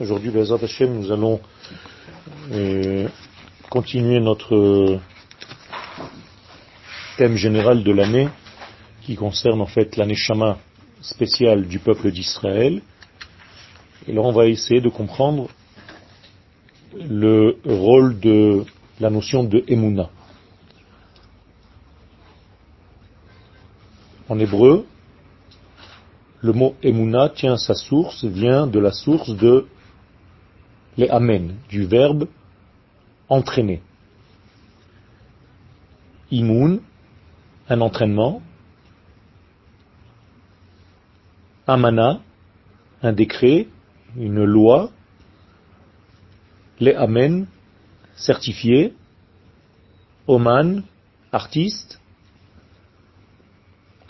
Aujourd'hui, nous allons euh, continuer notre thème général de l'année qui concerne en fait l'année Shama spéciale du peuple d'Israël. Et là, on va essayer de comprendre le rôle de la notion de Emouna. En hébreu, le mot Emouna tient sa source, vient de la source de les Amen, du verbe entraîner. Imoun, un entraînement. Amana, un décret, une loi. Les Amen, certifié. Oman, artiste.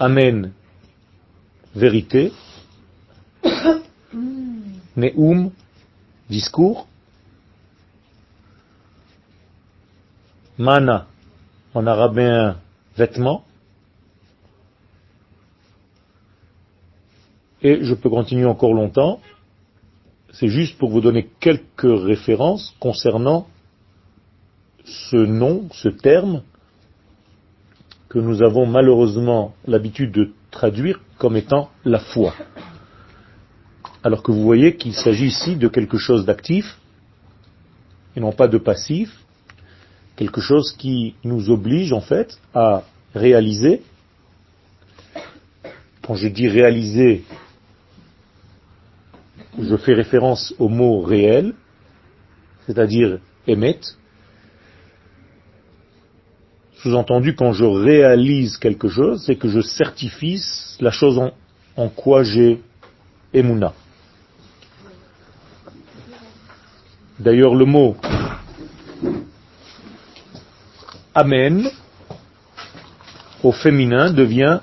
Amen, vérité, Neum, discours, Mana, en arabien, vêtement, et je peux continuer encore longtemps, c'est juste pour vous donner quelques références concernant ce nom, ce terme, que nous avons malheureusement l'habitude de traduire comme étant la foi. Alors que vous voyez qu'il s'agit ici de quelque chose d'actif et non pas de passif, quelque chose qui nous oblige en fait à réaliser. Quand je dis réaliser, je fais référence au mot réel, c'est-à-dire émettre, sous-entendu, quand je réalise quelque chose, c'est que je certifie la chose en, quoi j'ai émouna. D'ailleurs, le mot Amen au féminin devient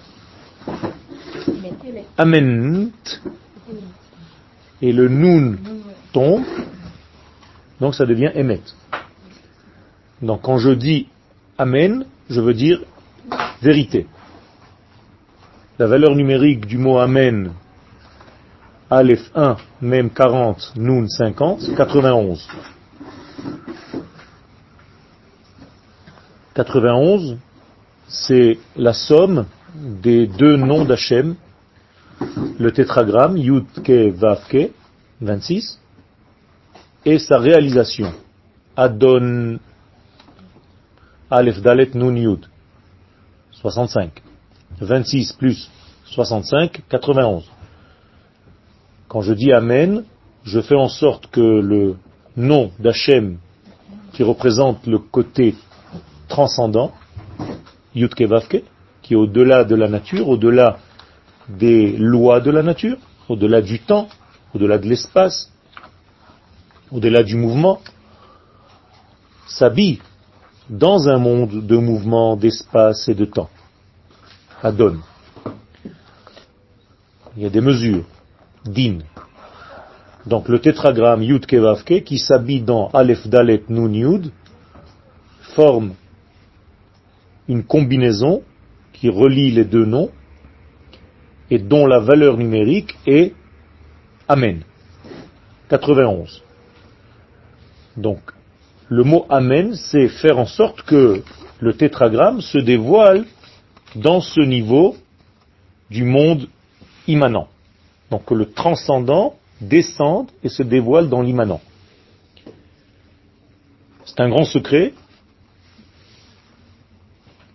Ament et le Nun tombe, donc ça devient Emet. Donc quand je dis Amen, je veux dire vérité. La valeur numérique du mot Amen, Aleph 1, même 40, Noun 50, 91. 91, c'est la somme des deux noms d'Hachem, le tétragramme Yud Ke Vav Ke, 26, et sa réalisation, Adon Aleph Dalet Nun Yud. 65. 26 plus 65, 91. Quand je dis Amen, je fais en sorte que le nom d'Hachem, qui représente le côté transcendant, Yudke Vavke, qui est au-delà de la nature, au-delà des lois de la nature, au-delà du temps, au-delà de l'espace, au-delà du mouvement, s'habille dans un monde de mouvement, d'espace et de temps. Adon. Il y a des mesures. Din. Donc le tétragramme Yud Kevavke qui s'habille dans Aleph Dalet Nun Yud forme une combinaison qui relie les deux noms et dont la valeur numérique est Amen. 91. Donc le mot Amen, c'est faire en sorte que le tétragramme se dévoile dans ce niveau du monde immanent. Donc que le transcendant descende et se dévoile dans l'immanent. C'est un grand secret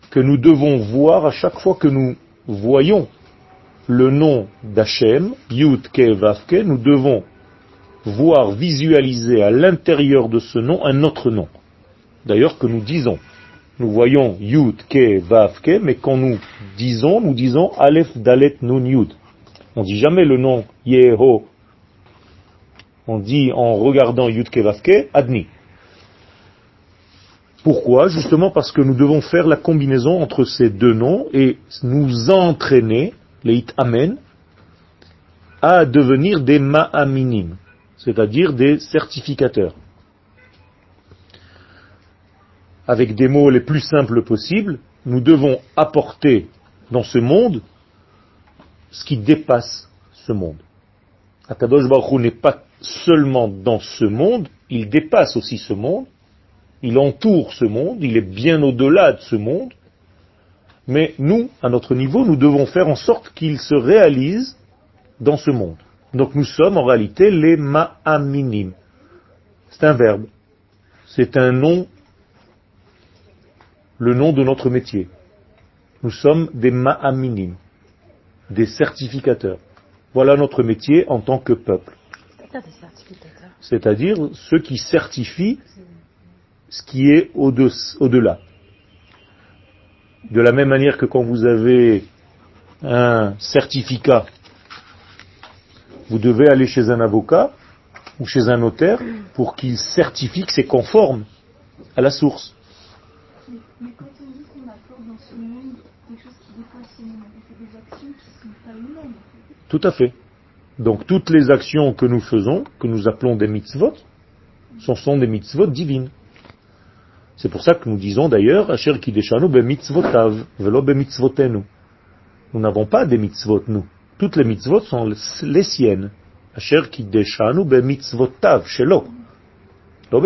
que nous devons voir à chaque fois que nous voyons le nom d'Hachem, Yud Ke Vav Ke, nous devons voir visualiser à l'intérieur de ce nom un autre nom. D'ailleurs que nous disons. Nous voyons Yud, Ke, mais quand nous disons, nous disons Aleph, Dalet, Nun, Yud. On dit jamais le nom Yeho. On dit en regardant Yud, Ke, Vav, Ke, Adni. Pourquoi? Justement parce que nous devons faire la combinaison entre ces deux noms et nous entraîner, les Amen, à devenir des Ma'aminim c'est-à-dire des certificateurs. Avec des mots les plus simples possibles, nous devons apporter dans ce monde ce qui dépasse ce monde. Akadosh Baruch n'est pas seulement dans ce monde, il dépasse aussi ce monde, il entoure ce monde, il est bien au-delà de ce monde, mais nous, à notre niveau, nous devons faire en sorte qu'il se réalise dans ce monde. Donc nous sommes en réalité les ma'aminim. C'est un verbe. C'est un nom, le nom de notre métier. Nous sommes des ma'aminim, des certificateurs. Voilà notre métier en tant que peuple. C'est-à-dire ceux qui certifient ce qui est au-delà. De la même manière que quand vous avez un certificat, vous devez aller chez un avocat ou chez un notaire pour qu'il certifie que c'est conforme à la source. Mais quand on dit qu'on apporte dans ce monde quelque chose qui dépasse ce monde, c'est des actions qui ne sont pas humaines. Tout à fait. Donc toutes les actions que nous faisons, que nous appelons des mitzvot, ce sont des mitzvot divines. C'est pour ça que nous disons d'ailleurs, Asher Kideshanu be mitzvotav, velo be mitzvotenu. Nous n'avons pas des mitzvot, nous. Toutes les mitzvot sont les siennes.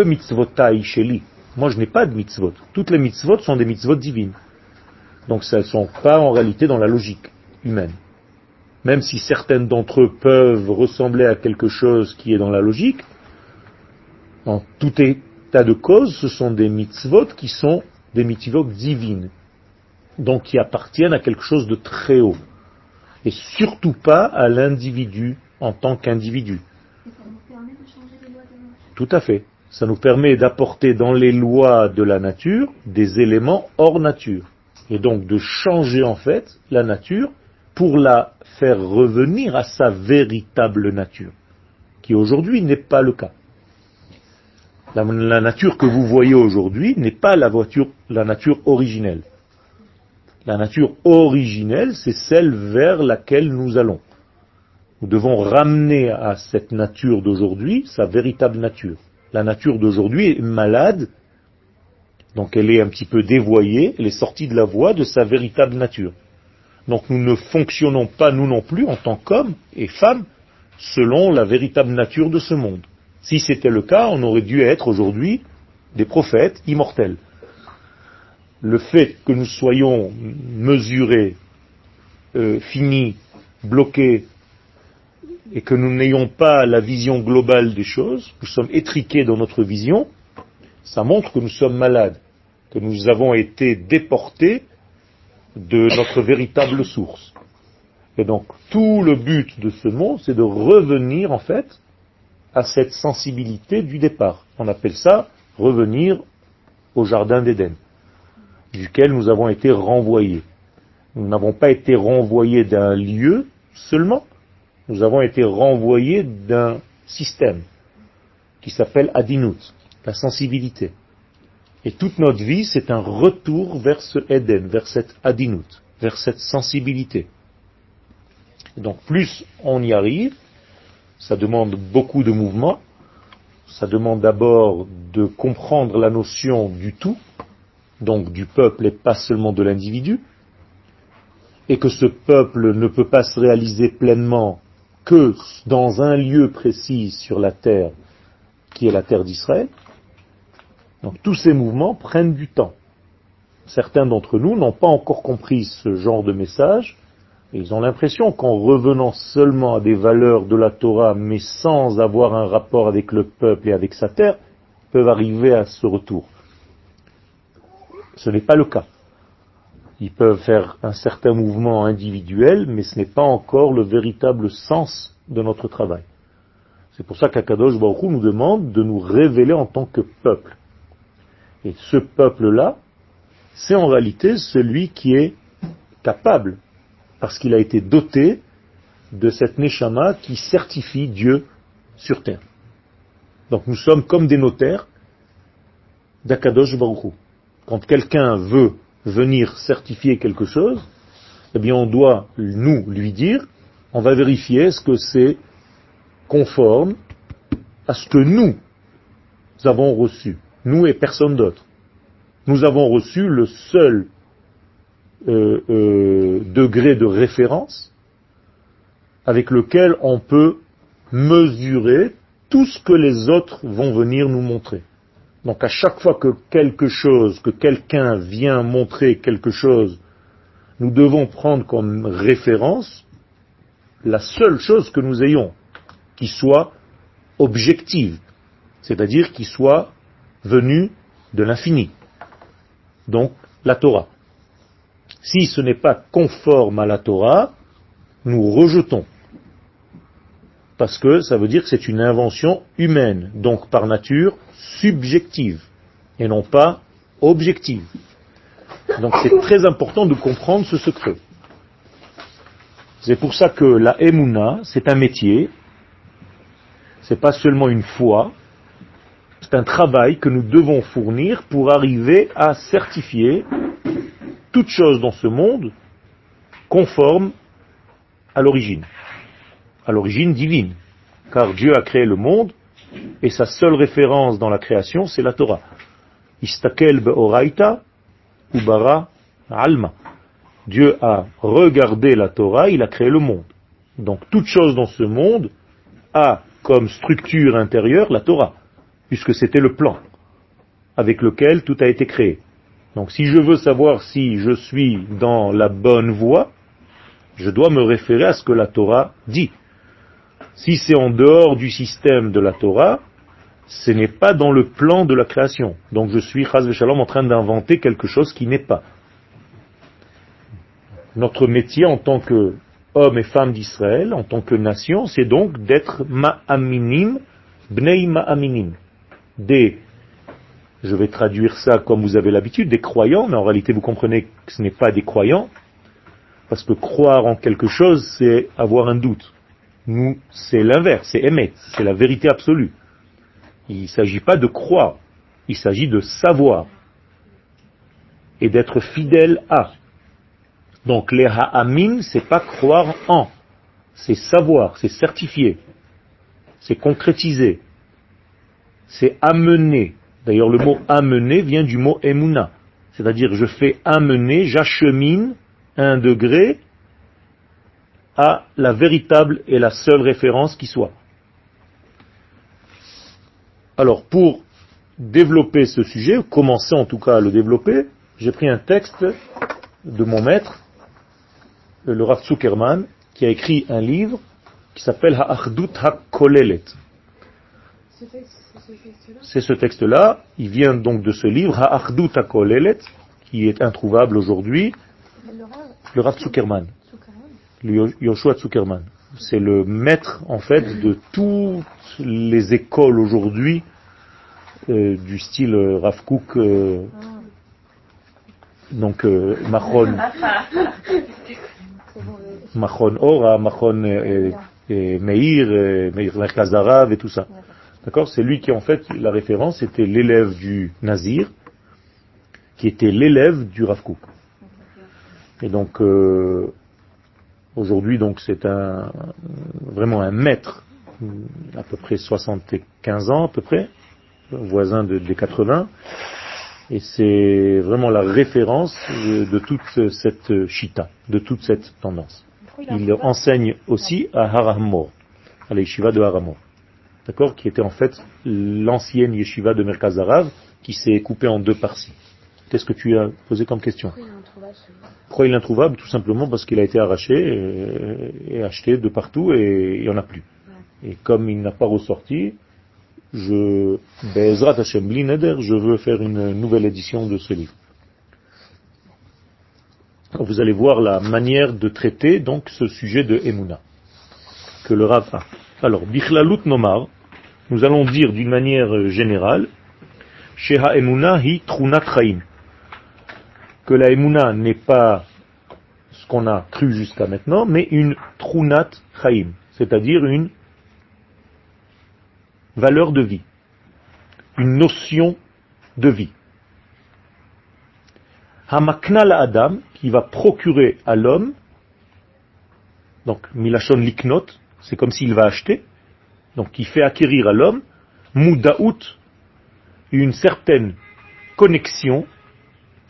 Mitzvotai sheli. Moi, je n'ai pas de mitzvot. Toutes les mitzvot sont des mitzvot divines. Donc, elles ne sont pas en réalité dans la logique humaine. Même si certaines d'entre eux peuvent ressembler à quelque chose qui est dans la logique, en tout état de cause, ce sont des mitzvot qui sont des mitzvot divines. Donc, qui appartiennent à quelque chose de très haut. Et surtout pas à l'individu en tant qu'individu. Tout à fait ça nous permet d'apporter dans les lois de la nature des éléments hors nature. Et donc de changer en fait la nature pour la faire revenir à sa véritable nature, qui aujourd'hui n'est pas le cas. La, nature que vous voyez aujourd'hui n'est pas la, voiture, la nature originelle. La nature originelle, c'est celle vers laquelle nous allons. Nous devons ramener à cette nature d'aujourd'hui sa véritable nature la nature d'aujourd'hui est malade, donc elle est un petit peu dévoyée, elle est sortie de la voie de sa véritable nature. Donc nous ne fonctionnons pas, nous non plus, en tant qu'hommes et femmes, selon la véritable nature de ce monde. Si c'était le cas, on aurait dû être aujourd'hui des prophètes immortels. Le fait que nous soyons mesurés, euh, finis, bloqués, et que nous n'ayons pas la vision globale des choses, nous sommes étriqués dans notre vision, ça montre que nous sommes malades, que nous avons été déportés de notre véritable source. Et donc tout le but de ce monde, c'est de revenir en fait à cette sensibilité du départ. On appelle ça revenir au jardin d'Éden, duquel nous avons été renvoyés. Nous n'avons pas été renvoyés d'un lieu seulement, nous avons été renvoyés d'un système qui s'appelle Adinut, la sensibilité. Et toute notre vie, c'est un retour vers ce Eden, vers cette Adinut, vers cette sensibilité. donc plus on y arrive, ça demande beaucoup de mouvement, ça demande d'abord de comprendre la notion du tout, donc du peuple et pas seulement de l'individu, et que ce peuple ne peut pas se réaliser pleinement que dans un lieu précis sur la terre, qui est la terre d'Israël. Donc tous ces mouvements prennent du temps. Certains d'entre nous n'ont pas encore compris ce genre de message, ils ont l'impression qu'en revenant seulement à des valeurs de la Torah, mais sans avoir un rapport avec le peuple et avec sa terre, peuvent arriver à ce retour. Ce n'est pas le cas. Ils peuvent faire un certain mouvement individuel, mais ce n'est pas encore le véritable sens de notre travail. C'est pour ça qu'Akadosh Baruch nous demande de nous révéler en tant que peuple. Et ce peuple-là, c'est en réalité celui qui est capable, parce qu'il a été doté de cette Neshama qui certifie Dieu sur terre. Donc nous sommes comme des notaires d'Akadosh Baruch Quand quelqu'un veut venir certifier quelque chose, eh bien on doit, nous, lui dire, on va vérifier est-ce que c'est conforme à ce que nous avons reçu, nous et personne d'autre. Nous avons reçu le seul euh, euh, degré de référence avec lequel on peut mesurer tout ce que les autres vont venir nous montrer. Donc à chaque fois que quelque chose, que quelqu'un vient montrer quelque chose, nous devons prendre comme référence la seule chose que nous ayons qui soit objective, c'est-à-dire qui soit venue de l'infini. Donc la Torah. Si ce n'est pas conforme à la Torah, nous rejetons. Parce que ça veut dire que c'est une invention humaine, donc par nature subjective, et non pas objective. Donc c'est très important de comprendre ce secret. C'est pour ça que la Emouna, c'est un métier, c'est pas seulement une foi, c'est un travail que nous devons fournir pour arriver à certifier toute chose dans ce monde conforme à l'origine, à l'origine divine. Car Dieu a créé le monde et sa seule référence dans la création, c'est la Torah. Istakel be'oraita ubara alma. Dieu a regardé la Torah, il a créé le monde. Donc toute chose dans ce monde a comme structure intérieure la Torah, puisque c'était le plan avec lequel tout a été créé. Donc si je veux savoir si je suis dans la bonne voie, je dois me référer à ce que la Torah dit. Si c'est en dehors du système de la Torah, ce n'est pas dans le plan de la création. Donc je suis, Shalom, en train d'inventer quelque chose qui n'est pas. Notre métier en tant que hommes et femmes d'Israël, en tant que nation, c'est donc d'être ma'aminim, bnei ma'aminim, des, je vais traduire ça comme vous avez l'habitude, des croyants, mais en réalité vous comprenez que ce n'est pas des croyants, parce que croire en quelque chose, c'est avoir un doute. Nous, c'est l'inverse, c'est émettre, c'est la vérité absolue. Il ne s'agit pas de croire, il s'agit de savoir et d'être fidèle à. Donc les ha'amin, c'est pas croire en, c'est savoir, c'est certifier, c'est concrétiser, c'est amener. D'ailleurs, le mot amener vient du mot emuna, c'est-à-dire je fais amener, j'achemine un degré à la véritable et la seule référence qui soit. Alors, pour développer ce sujet, commencer en tout cas à le développer, j'ai pris un texte de mon maître, le Rav Zuckerman, qui a écrit un livre qui s'appelle Ha'achdut HaKolelet. C'est ce texte-là, il vient donc de ce livre, Ha'achdut HaKolelet, qui est introuvable aujourd'hui, le Rav Zuckerman, Yoshua Zuckerman. C'est le maître, en fait, de toutes les écoles aujourd'hui euh, du style Rav Kook, euh, donc euh, Machon, Machon Ora, Machon euh, euh, Meir, euh, Meir Merkazarav et tout ça. D'accord? C'est lui qui en fait, la référence était l'élève du Nazir, qui était l'élève du Rav. Et donc aujourd'hui donc c'est un vraiment un maître, à peu près 75 ans à peu près, voisin de, des 80, et c'est vraiment la référence de, toute cette chita, de toute cette tendance. Il enseigne aussi à Haramor, à la yeshiva de Haramor. D'accord Qui était en fait l'ancienne yeshiva de Merkaz qui s'est coupée en deux parties. Qu'est-ce que tu as posé comme question Pourquoi il est introuvable Tout simplement parce qu'il a été arraché et, acheté de partout et il n'y en a plus. Et comme il n'a pas ressorti, je, Bezrat Hashem je veux faire une nouvelle édition de ce livre. Vous allez voir la manière de traiter donc ce sujet de Emouna que le Rav a. Alors, Bichlalut Nomar, nous allons dire d'une manière générale, Sheha Emouna hi Trunat Chaim, que la Emouna n'est pas ce qu'on a cru jusqu'à maintenant, mais une Trunat Chaim, c'est-à-dire une valeur de vie, une notion de vie. Hamakna Adam, qui va procurer à l'homme, donc Milachon Liknot, c'est comme s'il va acheter, donc qui fait acquérir à l'homme, Mudaout, une certaine connexion,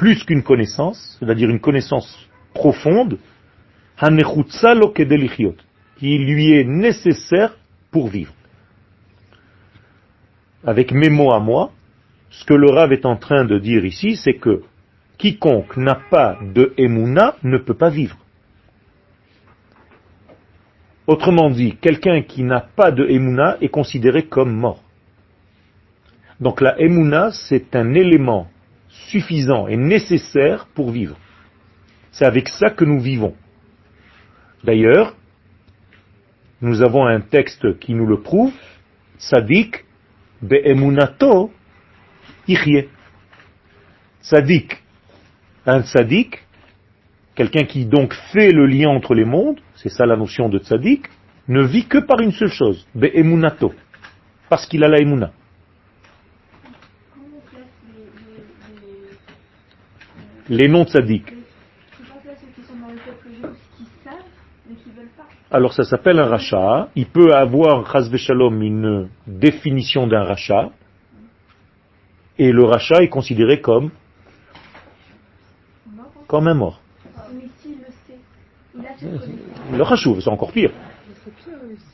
plus qu'une connaissance, c'est-à-dire une connaissance profonde, qui lui est nécessaire pour vivre. Avec mes mots à moi, ce que le Rav est en train de dire ici, c'est que quiconque n'a pas de Emouna ne peut pas vivre. Autrement dit, quelqu'un qui n'a pas de Emouna est considéré comme mort. Donc la Emouna, c'est un élément suffisant et nécessaire pour vivre. C'est avec ça que nous vivons. D'ailleurs, nous avons un texte qui nous le prouve, Sadik be'emunato ichye. Sadik, un sadik, quelqu'un qui donc fait le lien entre les mondes, c'est ça la notion de sadik, ne vit que par une seule chose, be'emunato, parce qu'il a la emuna. Les noms de sadik. Alors ça s'appelle un rachat. Il peut avoir, shalom, une définition d'un rachat. Et le rachat est considéré comme comme un mort. Le rachou, c'est encore pire.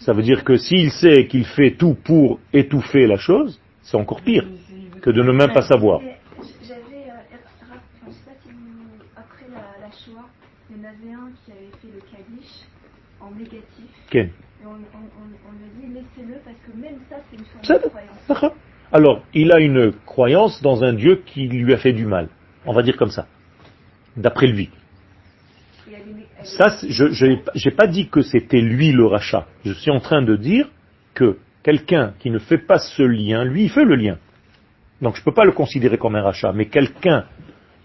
Ça veut dire que s'il sait qu'il fait tout pour étouffer la chose, c'est encore pire que de ne même pas savoir. Alors, il a une croyance dans un Dieu qui lui a fait du mal. On va dire comme ça. D'après lui. Ça, je n'ai pas dit que c'était lui le rachat. Je suis en train de dire que quelqu'un qui ne fait pas ce lien, lui, il fait le lien. Donc je ne peux pas le considérer comme un rachat. Mais quelqu'un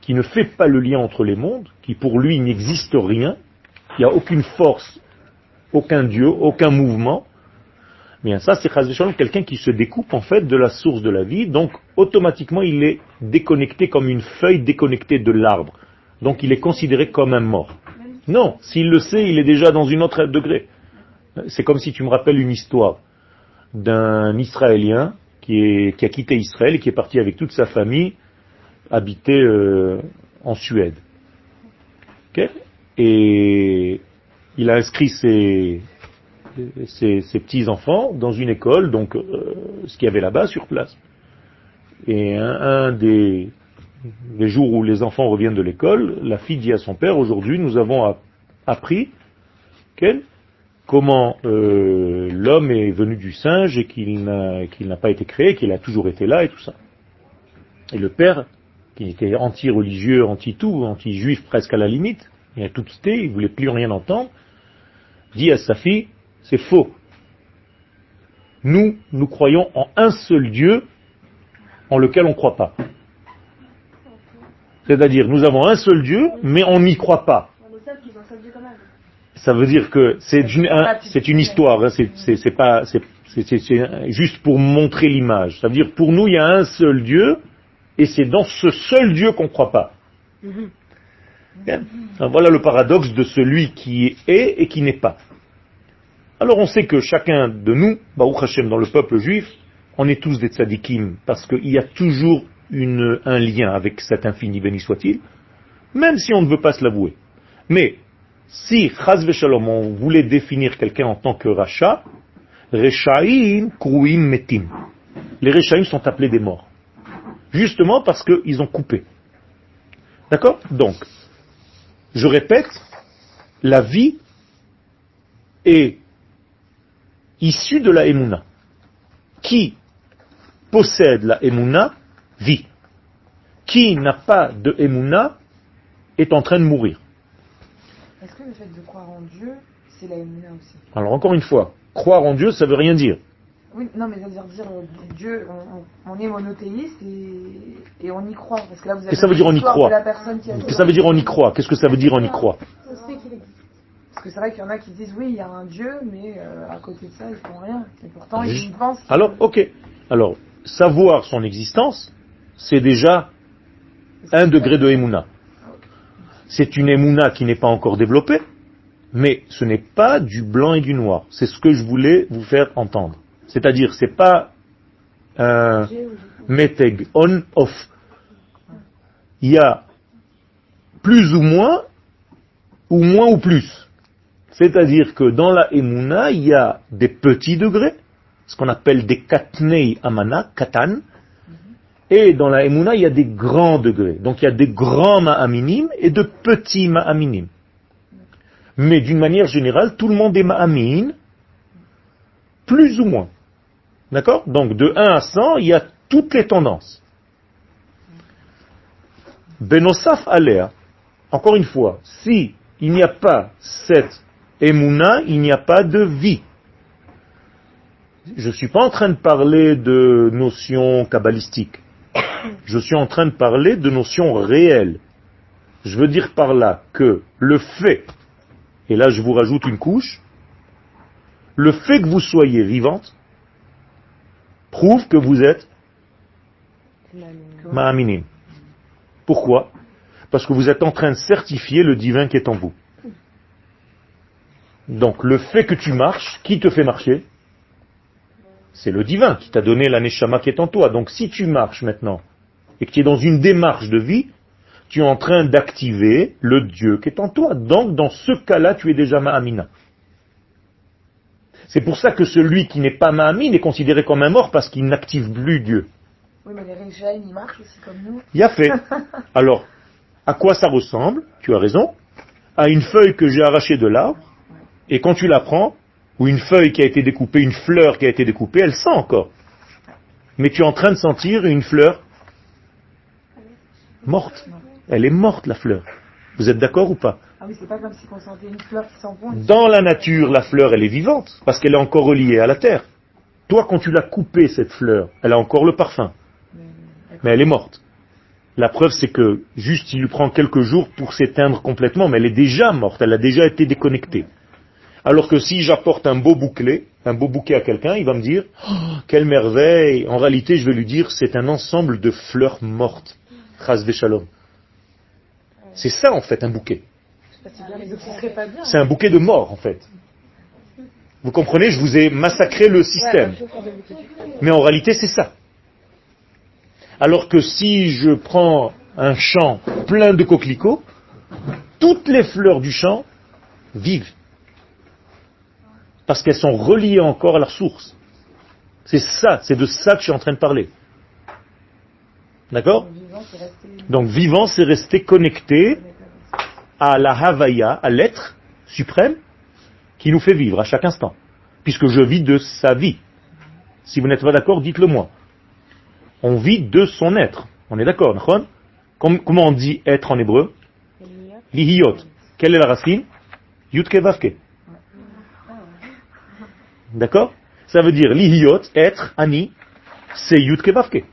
qui ne fait pas le lien entre les mondes, qui pour lui n'existe rien, il n'y a aucune force, aucun Dieu, aucun mouvement, Bien, ça c'est quelqu'un qui se découpe en fait de la source de la vie, donc automatiquement il est déconnecté comme une feuille déconnectée de l'arbre. Donc il est considéré comme un mort. Non, s'il le sait, il est déjà dans une autre degré. C'est comme si tu me rappelles une histoire d'un Israélien qui, a quitté Israël et qui est parti avec toute sa famille habiter euh, en Suède. et il a inscrit ses, ses, petits-enfants dans une école, donc euh, ce qu'il y avait là-bas sur place. Et un, des les jours où les enfants reviennent de l'école, la fille dit à son père, aujourd'hui nous avons appris comment euh, l'homme est venu du singe et qu'il n'a pas été créé, qu'il a toujours été là et tout ça. Et le père, qui était anti-religieux, anti-tout, anti-juif presque à la limite, il a tout quitté, il voulait plus rien entendre, dit à sa fille, c'est faux. Nous, nous croyons en un seul Dieu en lequel on ne croit pas. C'est-à-dire, nous avons un seul Dieu, mais on n'y croit pas. Ça veut dire que c'est une, histoire, hein, c'est pas, c'est juste pour montrer l'image. Ça veut dire, pour nous, il y a un seul Dieu, et c'est dans ce seul Dieu qu'on ne croit pas. Voilà le paradoxe de celui qui est et qui n'est pas. Alors on sait que chacun de nous, Baruch Hashem, dans le peuple juif, on est tous des tzadikim, parce qu'il y a toujours un lien avec cet infini, béni soit-il, même si on ne veut pas se l'avouer. Mais, si, chaz Shalom, on voulait définir quelqu'un en tant que rachat, Rechaim Kruim Metim. Les Rechaim sont appelés des morts. Justement parce qu'ils ont coupé. D'accord? Donc, je répète, la vie est issu de la Emouna. Qui possède la Emouna vit. Qui n'a pas de Emouna est en train de mourir. Est-ce que le fait de croire en Dieu, c'est la Emouna aussi? Alors encore une fois, croire en Dieu, ça veut rien dire. Oui, non, mais c'est-à-dire dire euh, Dieu, on, est monothéiste et, on y croit. Parce que là, vous avez ça veut dire on y croit Qu'est-ce que ça veut dire on y croit Qu'est-ce que ça veut dire on y croit parce que c'est vrai qu'il y en a qui disent oui, il y a un Dieu, mais euh, à côté de ça, ils font rien. Et pourtant, ils y pensent. Alors, ok. Alors, savoir son existence, c'est déjà un degré de Emouna. C'est une Emouna qui n'est pas encore développée, mais ce n'est pas du blanc et du noir. C'est ce que je voulais vous faire entendre. C'est-à-dire, c'est pas un meteg on-off. Il y a plus ou moins, ou moins ou plus. C'est-à-dire que dans la Emouna, il y a des petits degrés ce qu'on appelle des katnei amana, katan, et dans la emuna, il y a des grands degrés. Donc il y a des grands ma'aminim et de petits ma'aminim. Mais d'une manière générale, tout le monde est ma'amin, plus ou moins. D'accord Donc de 1 à 100, il y a toutes les tendances. Benosaf alea, encore une fois, si il n'y a pas cette emuna, il n'y a pas de vie. Je ne suis pas en train de parler de notions kabbalistiques. Je suis en train de parler de notions réelles. Je veux dire par là que le fait, et là je vous rajoute une couche, le fait que vous soyez vivante prouve que vous êtes ma'aminim. Pourquoi? Parce que vous êtes en train de certifier le divin qui est en vous. Donc le fait que tu marches, qui te fait marcher? C'est le divin qui t'a donné l'aneshama qui est en toi. Donc si tu marches maintenant et que tu es dans une démarche de vie, tu es en train d'activer le Dieu qui est en toi. Donc dans ce cas-là, tu es déjà Ma'amina. C'est pour ça que celui qui n'est pas Ma'amin est considéré comme un mort parce qu'il n'active plus Dieu. Oui, mais les ils marchent aussi comme nous. Il a fait. Alors, à quoi ça ressemble? Tu as raison. À une feuille que j'ai arrachée de l'arbre, et quand tu la prends, ou une feuille qui a été découpée, une fleur qui a été découpée, elle sent encore. Mais tu es en train de sentir une fleur morte. Elle est morte, la fleur. Vous êtes d'accord ou pas? Ah oui, c'est pas comme si on sentait une fleur qui sent bon. Dans la nature, la fleur, elle est vivante, parce qu'elle est encore reliée à la terre. Toi, quand tu l'as coupée, cette fleur, elle a encore le parfum. Mais elle est morte. La preuve, c'est que juste il lui prend quelques jours pour s'éteindre complètement, mais elle est déjà morte, elle a déjà été déconnectée. Alors que si j'apporte un beau bouclet, un beau bouquet à quelqu'un, il va me dire oh, quelle merveille. En réalité, je vais lui dire c'est un ensemble de fleurs mortes. Chas shalom. C'est ça en fait un bouquet. C'est un bouquet de mort en fait. Vous comprenez, je vous ai massacré le système. Mais en réalité, c'est ça. Alors que si je prends un champ plein de coquelicots, toutes les fleurs du champ vivent. Parce qu'elles sont reliées encore à la source. C'est ça, c'est de ça que je suis en train de parler. D'accord? Donc vivant, c'est rester connecté à la Havaya, à l'être suprême, qui nous fait vivre à chaque instant. Puisque je vis de sa vie. Si vous n'êtes pas d'accord, dites-le moi. On vit de son être. On est d'accord, Comment on dit être en hébreu Lihiyot. Quelle est la racine Yutke Vavke. D'accord Ça veut dire lihiyot, être, ani, c'est Yutke Vavke.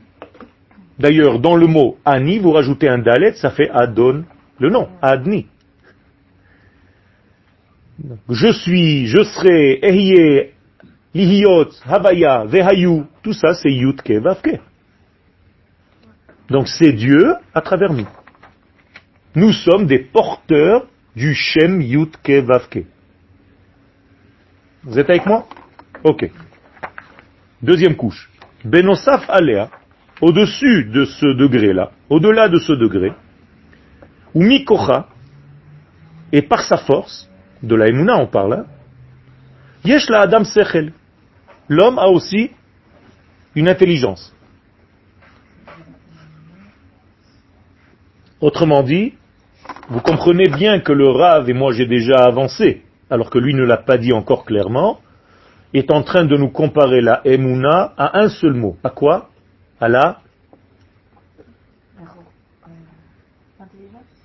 D'ailleurs, dans le mot ani, vous rajoutez un dalet, ça fait adon, le nom, adni. Je suis, je serai, ehye, lihiyot, havaya, vehayu, tout ça c'est Yutke Vavke. Donc c'est Dieu à travers nous. Nous sommes des porteurs du Shem Yutke Vavke. Vous êtes avec moi? Ok. Deuxième couche. Benosaf Alea, au-dessus de ce degré-là, au-delà de ce degré, ou Mikocha, et par sa force, de la Emouna on parle, hein, Yesh la Adam Sechel. L'homme a aussi une intelligence. Autrement dit, vous comprenez bien que le Rav, et moi j'ai déjà avancé, alors que lui ne l'a pas dit encore clairement, est en train de nous comparer la Emouna à un seul mot. À quoi? À la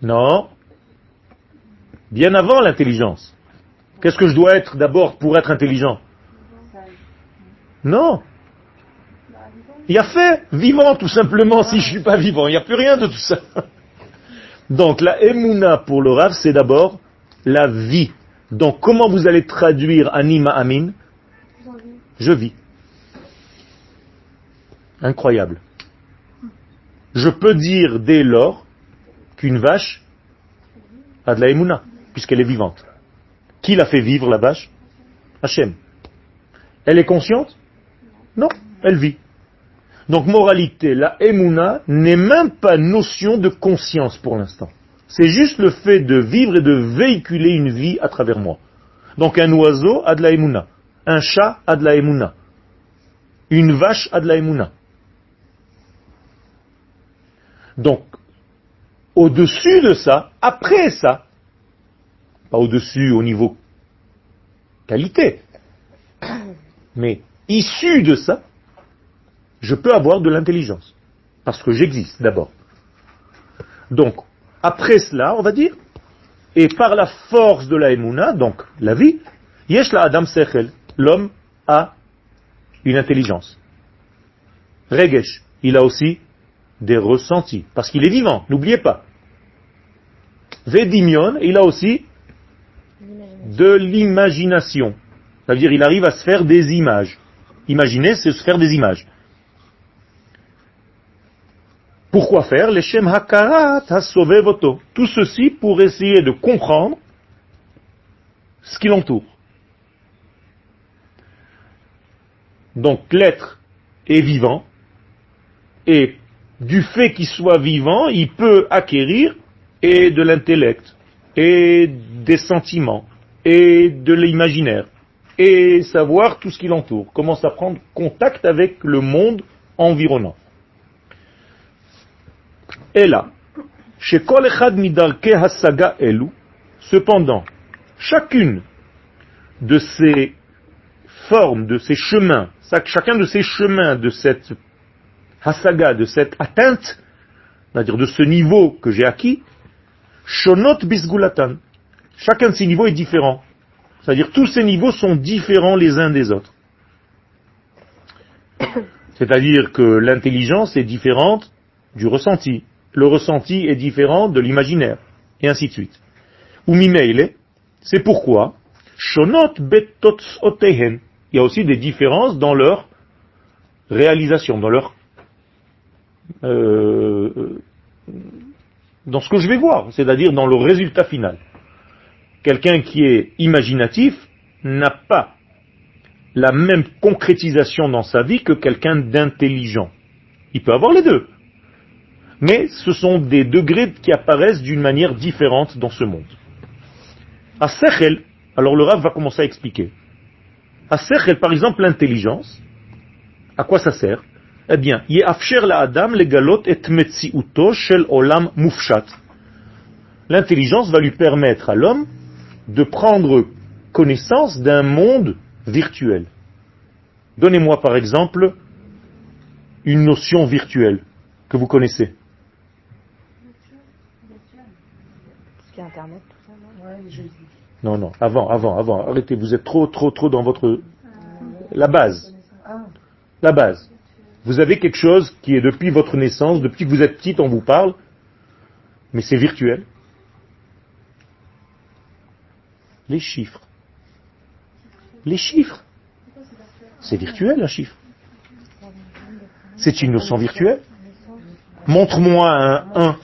Non. Bien avant l'intelligence. Qu'est-ce que je dois être d'abord pour être intelligent? Non. Il y a fait vivant tout simplement si je ne suis pas vivant. Il n'y a plus rien de tout ça. Donc la emuna pour le Rav, c'est d'abord la vie. Donc comment vous allez traduire anima amin? Je vis. Incroyable. Je peux dire dès lors qu'une vache a de la emuna, puisqu'elle est vivante. Qui l'a fait vivre la vache? Hachem. Elle est consciente? Non, elle vit. Donc moralité, la emuna n'est même pas notion de conscience pour l'instant. C'est juste le fait de vivre et de véhiculer une vie à travers moi. Donc un oiseau a de la emuna, un chat a de la emuna. une vache a de la émouna. Donc, au-dessus de ça, après ça, au-dessus au niveau qualité, mais issu de ça, je peux avoir de l'intelligence. Parce que j'existe d'abord. Donc, après cela, on va dire, et par la force de la émouna, donc la vie, yesh la adam sechel, l'homme a une intelligence. Regesh, il a aussi des ressentis, parce qu'il est vivant, n'oubliez pas. Vedimion, il a aussi de l'imagination. C'est-à-dire, il arrive à se faire des images. Imaginer, c'est se faire des images. Pourquoi faire? Les Shem Hakarat voto. Tout ceci pour essayer de comprendre ce qui l'entoure. Donc l'être est vivant, et du fait qu'il soit vivant, il peut acquérir et de l'intellect, et des sentiments, et de l'imaginaire, et savoir tout ce qui l'entoure, commence à prendre contact avec le monde environnant. Et là, chez Echad Midarke Hasaga Elu, cependant, chacune de ces formes, de ces chemins, chacun de ces chemins de cette Hasaga, de cette atteinte, c'est-à-dire de ce niveau que j'ai acquis, Shonot Bisgulatan. Chacun de ces niveaux est différent. C'est-à-dire tous ces niveaux sont différents les uns des autres. C'est-à-dire que l'intelligence est différente du ressenti. Le ressenti est différent de l'imaginaire. Et ainsi de suite. Ou mimeile, c'est pourquoi shonot Il y a aussi des différences dans leur réalisation, dans leur euh, dans ce que je vais voir, c'est-à-dire dans le résultat final. Quelqu'un qui est imaginatif n'a pas la même concrétisation dans sa vie que quelqu'un d'intelligent. Il peut avoir les deux. Mais ce sont des degrés qui apparaissent d'une manière différente dans ce monde. À Sechel, alors le Rav va commencer à expliquer. À Sechel, par exemple, l'intelligence, à quoi ça sert? Eh bien, shel olam mufshat. L'intelligence va lui permettre à l'homme de prendre connaissance d'un monde virtuel. Donnez-moi par exemple une notion virtuelle que vous connaissez. Internet, tout ça, non? Non, non, avant, avant, avant. Arrêtez, vous êtes trop, trop, trop dans votre... La base. La base. Vous avez quelque chose qui est depuis votre naissance, depuis que vous êtes petite, on vous parle, mais c'est virtuel. Les chiffres. Les chiffres. C'est virtuel un chiffre. C'est une notion virtuelle. Montre-moi un 1.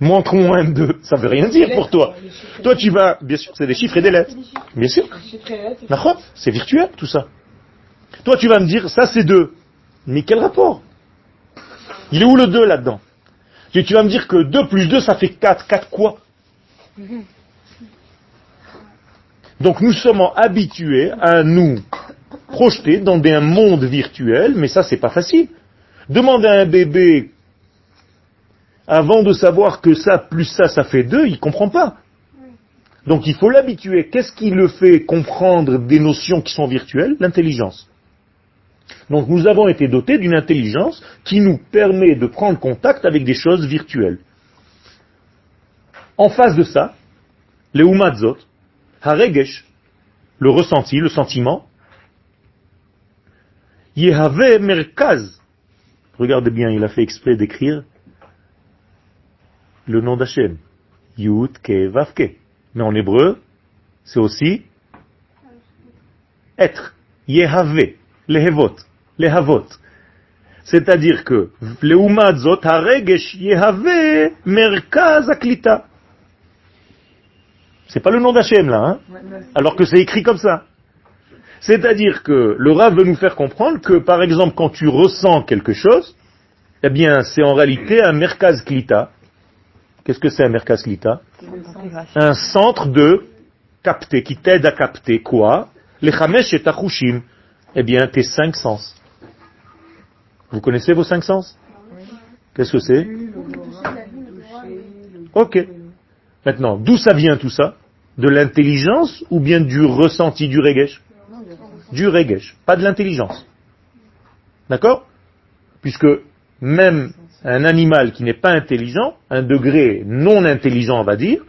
Montre-moi un 2. Ça veut rien dire pour toi. Toi, tu vas, bien sûr, c'est des chiffres et des lettres. Bien sûr. C'est virtuel, tout ça. Toi, tu vas me dire, ça c'est 2. Mais quel rapport? Il est où le 2 là-dedans? Tu vas me dire que 2 plus 2, ça fait 4. 4 quoi? Donc nous sommes habitués à nous projeter dans un monde virtuel, mais ça c'est pas facile. Demandez à un bébé, avant de savoir que ça plus ça, ça fait deux, il comprend pas. Donc il faut l'habituer. Qu'est-ce qui le fait comprendre des notions qui sont virtuelles? L'intelligence. Donc nous avons été dotés d'une intelligence qui nous permet de prendre contact avec des choses virtuelles. En face de ça, les umadzot, haregesh, le ressenti, le sentiment, yehave merkaz. Regardez bien, il a fait exprès d'écrire le nom d'Hachem. Yud, Ke. Mais en hébreu, c'est aussi être. Yehave, lehevot, lehavot. C'est-à-dire que, leumadzot haregesh yehave merkaz aklita. C'est pas le nom d'Hachem là, hein alors que c'est écrit comme ça. C'est-à-dire que le Rav veut nous faire comprendre que, par exemple, quand tu ressens quelque chose, eh bien, c'est en réalité un merkaz klita. Qu'est-ce que c'est un merkaz klita? Un centre de capter, qui t'aide à capter quoi? Les chamesh et tachushim, Eh bien, tes cinq sens. Vous connaissez vos cinq sens? Qu'est-ce que c'est? Ok. Maintenant, d'où ça vient tout ça? De l'intelligence ou bien du ressenti du regesh? Du regesh, pas de l'intelligence. D'accord? Puisque même un animal qui n'est pas intelligent, un degré non intelligent on va dire,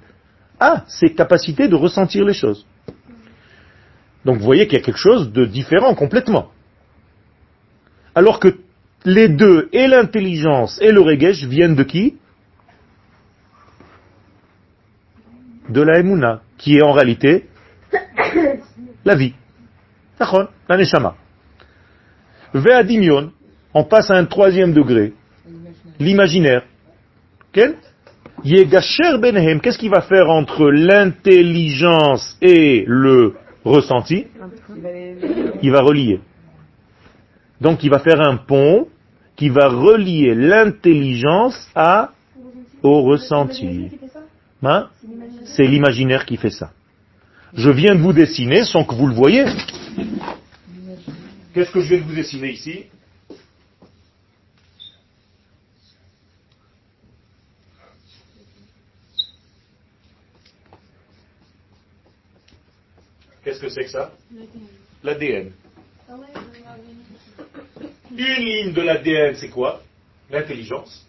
a ses capacités de ressentir les choses. Donc vous voyez qu'il y a quelque chose de différent complètement. Alors que les deux, et l'intelligence et le regesh, viennent de qui? De la emuna, qui est en réalité la vie. La neshama. Ve'adimion, on passe à un troisième degré, l'imaginaire. Quel Benehem, qu'est-ce qu'il va faire entre l'intelligence et le ressenti? Il va relier. Donc il va faire un pont qui va relier l'intelligence à au ressenti. Hein? C'est l'imaginaire qui fait ça. Je viens de vous dessiner sans que vous le voyez. Qu'est-ce que je viens de vous dessiner ici? Qu'est-ce que c'est que ça? L'ADN. Une ligne de l'ADN, c'est quoi? L'intelligence.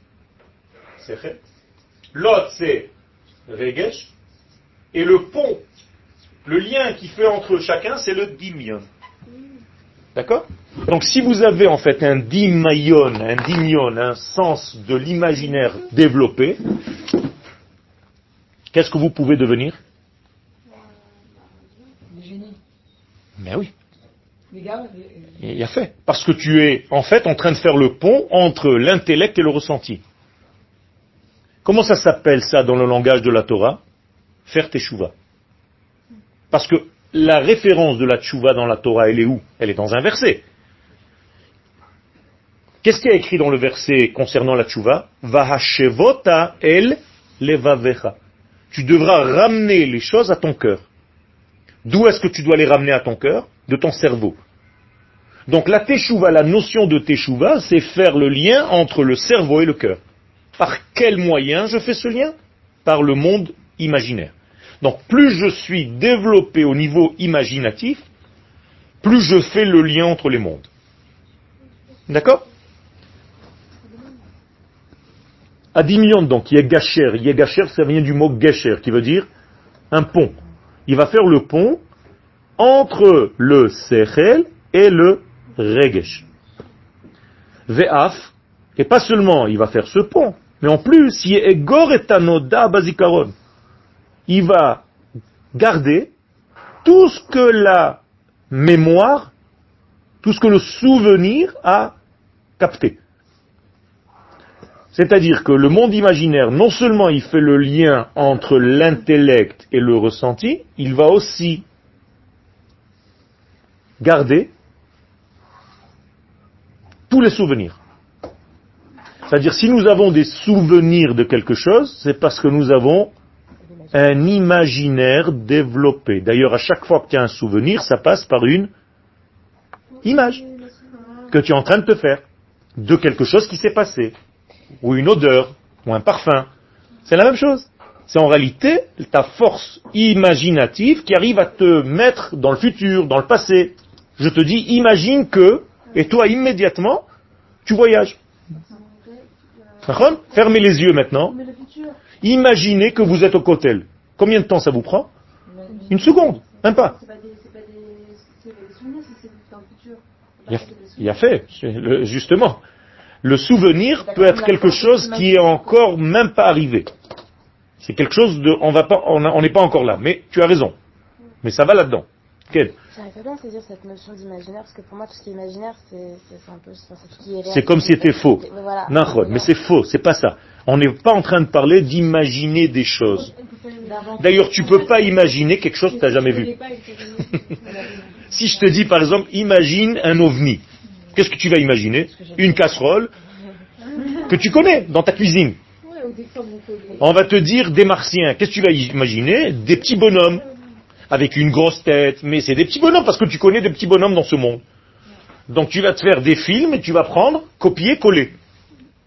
C'est fait. L'autre, c'est Regesh. Et le pont, le lien qui fait entre chacun, c'est le dimion. D'accord? Donc si vous avez en fait un dimion, un dimion, un sens de l'imaginaire développé, qu'est-ce que vous pouvez devenir? Mais oui. Il y a fait. Parce que tu es en fait en train de faire le pont entre l'intellect et le ressenti. Comment ça s'appelle ça dans le langage de la Torah? Faire teshuva. Parce que la référence de la teshuva dans la Torah, elle est où? Elle est dans un verset. Qu'est-ce qu'il y a écrit dans le verset concernant la teshuva? Vahashevota el levavecha. Tu devras ramener les choses à ton cœur. D'où est-ce que tu dois les ramener à ton cœur? De ton cerveau. Donc la teshuva, la notion de teshuva, c'est faire le lien entre le cerveau et le cœur. Par quel moyen je fais ce lien? Par le monde imaginaire. Donc plus je suis développé au niveau imaginatif, plus je fais le lien entre les mondes. D'accord? À 10 millions donc, Yegacher. Yegacher, ça vient du mot Gesher, qui veut dire un pont il va faire le pont entre le Sechel et le Regesh. Ve'af, et pas seulement il va faire ce pont, mais en plus, il va garder tout ce que la mémoire, tout ce que le souvenir a capté. C'est-à-dire que le monde imaginaire, non seulement il fait le lien entre l'intellect et le ressenti, il va aussi garder tous les souvenirs. C'est-à-dire si nous avons des souvenirs de quelque chose, c'est parce que nous avons un imaginaire développé. D'ailleurs, à chaque fois que tu as un souvenir, ça passe par une image que tu es en train de te faire de quelque chose qui s'est passé ou une odeur, ou un parfum. C'est la même chose. C'est en réalité ta force imaginative qui arrive à te mettre dans le futur, dans le passé. Je te dis, imagine que, et toi immédiatement, tu voyages. Fermez les yeux maintenant. Imaginez que vous êtes au cotel. Combien de temps ça vous prend Une seconde, même pas. Il y a fait, justement le souvenir peut être quelque chose qui est encore même pas arrivé. C'est quelque chose de, on va pas, on n'est pas encore là. Mais tu as raison. Mais ça va là-dedans. Quel J'arrive bien à saisir cette notion d'imaginaire parce que pour moi tout ce qui est imaginaire c'est un peu ce qui est C'est comme si c'était faux. Non, mais c'est faux, c'est pas ça. On n'est pas en train de parler d'imaginer des choses. D'ailleurs, tu peux pas imaginer quelque chose que tu n'as jamais vu. si je te dis par exemple, imagine un ovni. Qu'est-ce que tu vas imaginer? Une casserole que tu connais dans ta cuisine. On va te dire des martiens. Qu'est-ce que tu vas imaginer? Des petits bonhommes avec une grosse tête. Mais c'est des petits bonhommes parce que tu connais des petits bonhommes dans ce monde. Donc tu vas te faire des films et tu vas prendre, copier, coller.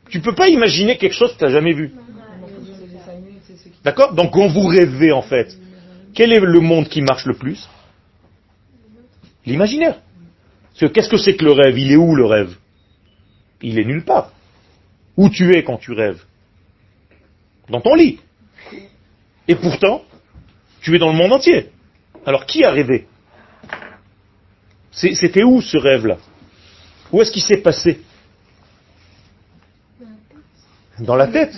Tu peux pas imaginer quelque chose que tu n'as jamais vu. D'accord? Donc quand vous rêvez en fait, quel est le monde qui marche le plus? L'imaginaire. Qu'est-ce que c'est que le rêve? Il est où le rêve? Il est nulle part. Où tu es quand tu rêves? Dans ton lit. Et pourtant, tu es dans le monde entier. Alors qui a rêvé C'était où ce rêve-là Où est-ce qu'il s'est passé Dans la tête.